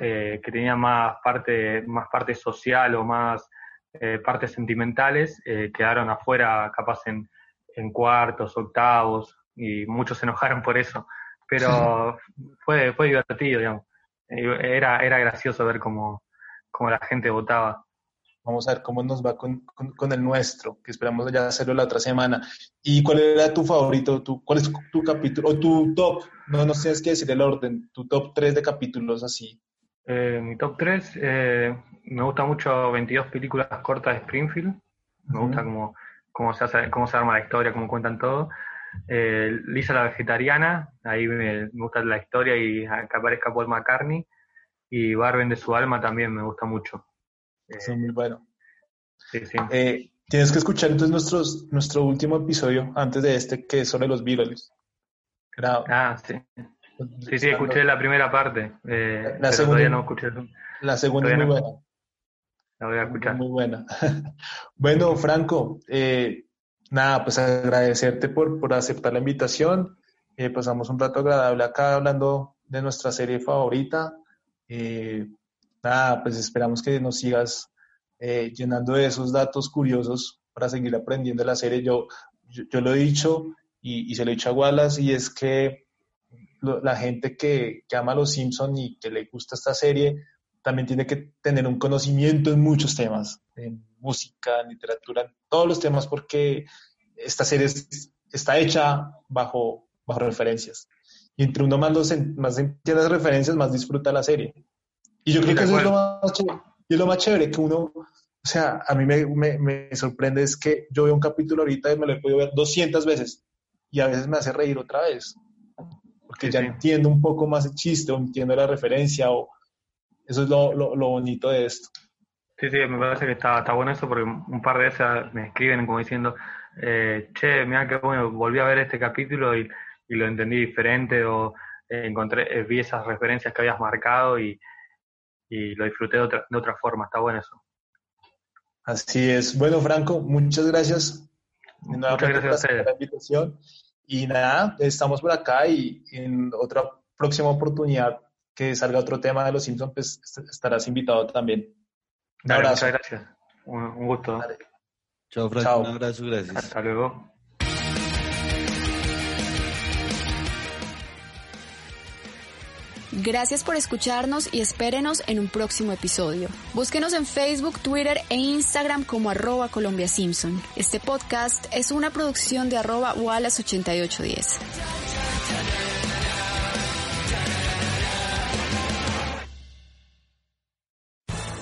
eh, que tenían más parte, más parte social o más, eh, partes sentimentales quedaron afuera, capaz en, en cuartos, octavos, y muchos se enojaron por eso. Pero fue, fue divertido, digamos. Eh, Era, era gracioso ver cómo, cómo la gente votaba. Vamos a ver cómo nos va con, con- con el nuestro, que esperamos ya hacerlo la otra semana. ¿Y cuál era tu favorito? Tu, ¿Cuál es tu capítulo? O tu top, no nos tienes que decir el orden, tu top 3 de capítulos así. Eh, mi top 3, me gusta mucho 22 películas cortas de Springfield. Me Ujú. gusta cómo, cómo, se hace, cómo se arma la historia, cómo cuentan todo. Eh, Lisa la vegetariana, ahí me, gusta la historia y que aparezca Paul McCartney. Y Barben de su alma también me gusta mucho. Eso es muy bueno. Sí, sí. Eh, tienes que escuchar entonces nuestros, nuestro último episodio antes de este, que es sobre los Beatles. Ah, sí. Sí, sí, escuché la primera parte. eh, La segunda- todavía no escuché. La segunda es muy no. buena. La voy a escuchar. Muy buena. bueno, Franco, eh, nada, pues agradecerte por, por aceptar la invitación. Eh, pasamos un rato agradable acá hablando de nuestra serie favorita. Eh, nada, pues esperamos que nos sigas eh, llenando de esos datos curiosos para seguir aprendiendo la serie. Yo, yo, lo he dicho y, y se lo he dicho a Wallace y es que la gente que, que ama los Simpson y que le gusta esta serie también tiene que tener un conocimiento en muchos temas, música, literatura, todos los temas, porque esta serie es- está hecha bajo, bajo referencias. Y entre uno más, los, más entiende las referencias, más disfruta la serie. Y yo creo que eso es lo más chévere. Y es lo más chévere que uno, o sea, a mí me, me, me sorprende es que yo veo un capítulo ahorita y me lo he podido ver 200 veces y a veces me hace reír otra vez. Porque Sí, ya sí. entiendo un poco más el chiste o entiendo la referencia o eso es lo, lo, lo bonito de esto. Sí, sí, me parece que está, está bueno eso porque un par de veces me escriben como diciendo, eh, che, mira que bueno, volví a ver este capítulo y, y lo entendí diferente o eh, encontré, eh, vi esas referencias que habías marcado y, y lo disfruté de otra, de otra forma, está bueno eso. Así es. Bueno, Franco, muchas gracias. Nuevamente gracias por la invitación. Y nada, estamos por acá y en otra próxima oportunidad que salga otro tema de los Simpsons, pues est- estarás invitado también. Un Dale, abrazo. muchas gracias. Un, un gusto. Chao, Franco. Chao. Un abrazo, gracias. Hasta luego. Gracias por escucharnos y espérenos en un próximo episodio. Búsquenos en Facebook, Twitter e Instagram como arroba Colombia Simpson. Este podcast es una producción de arroba Wallace8810.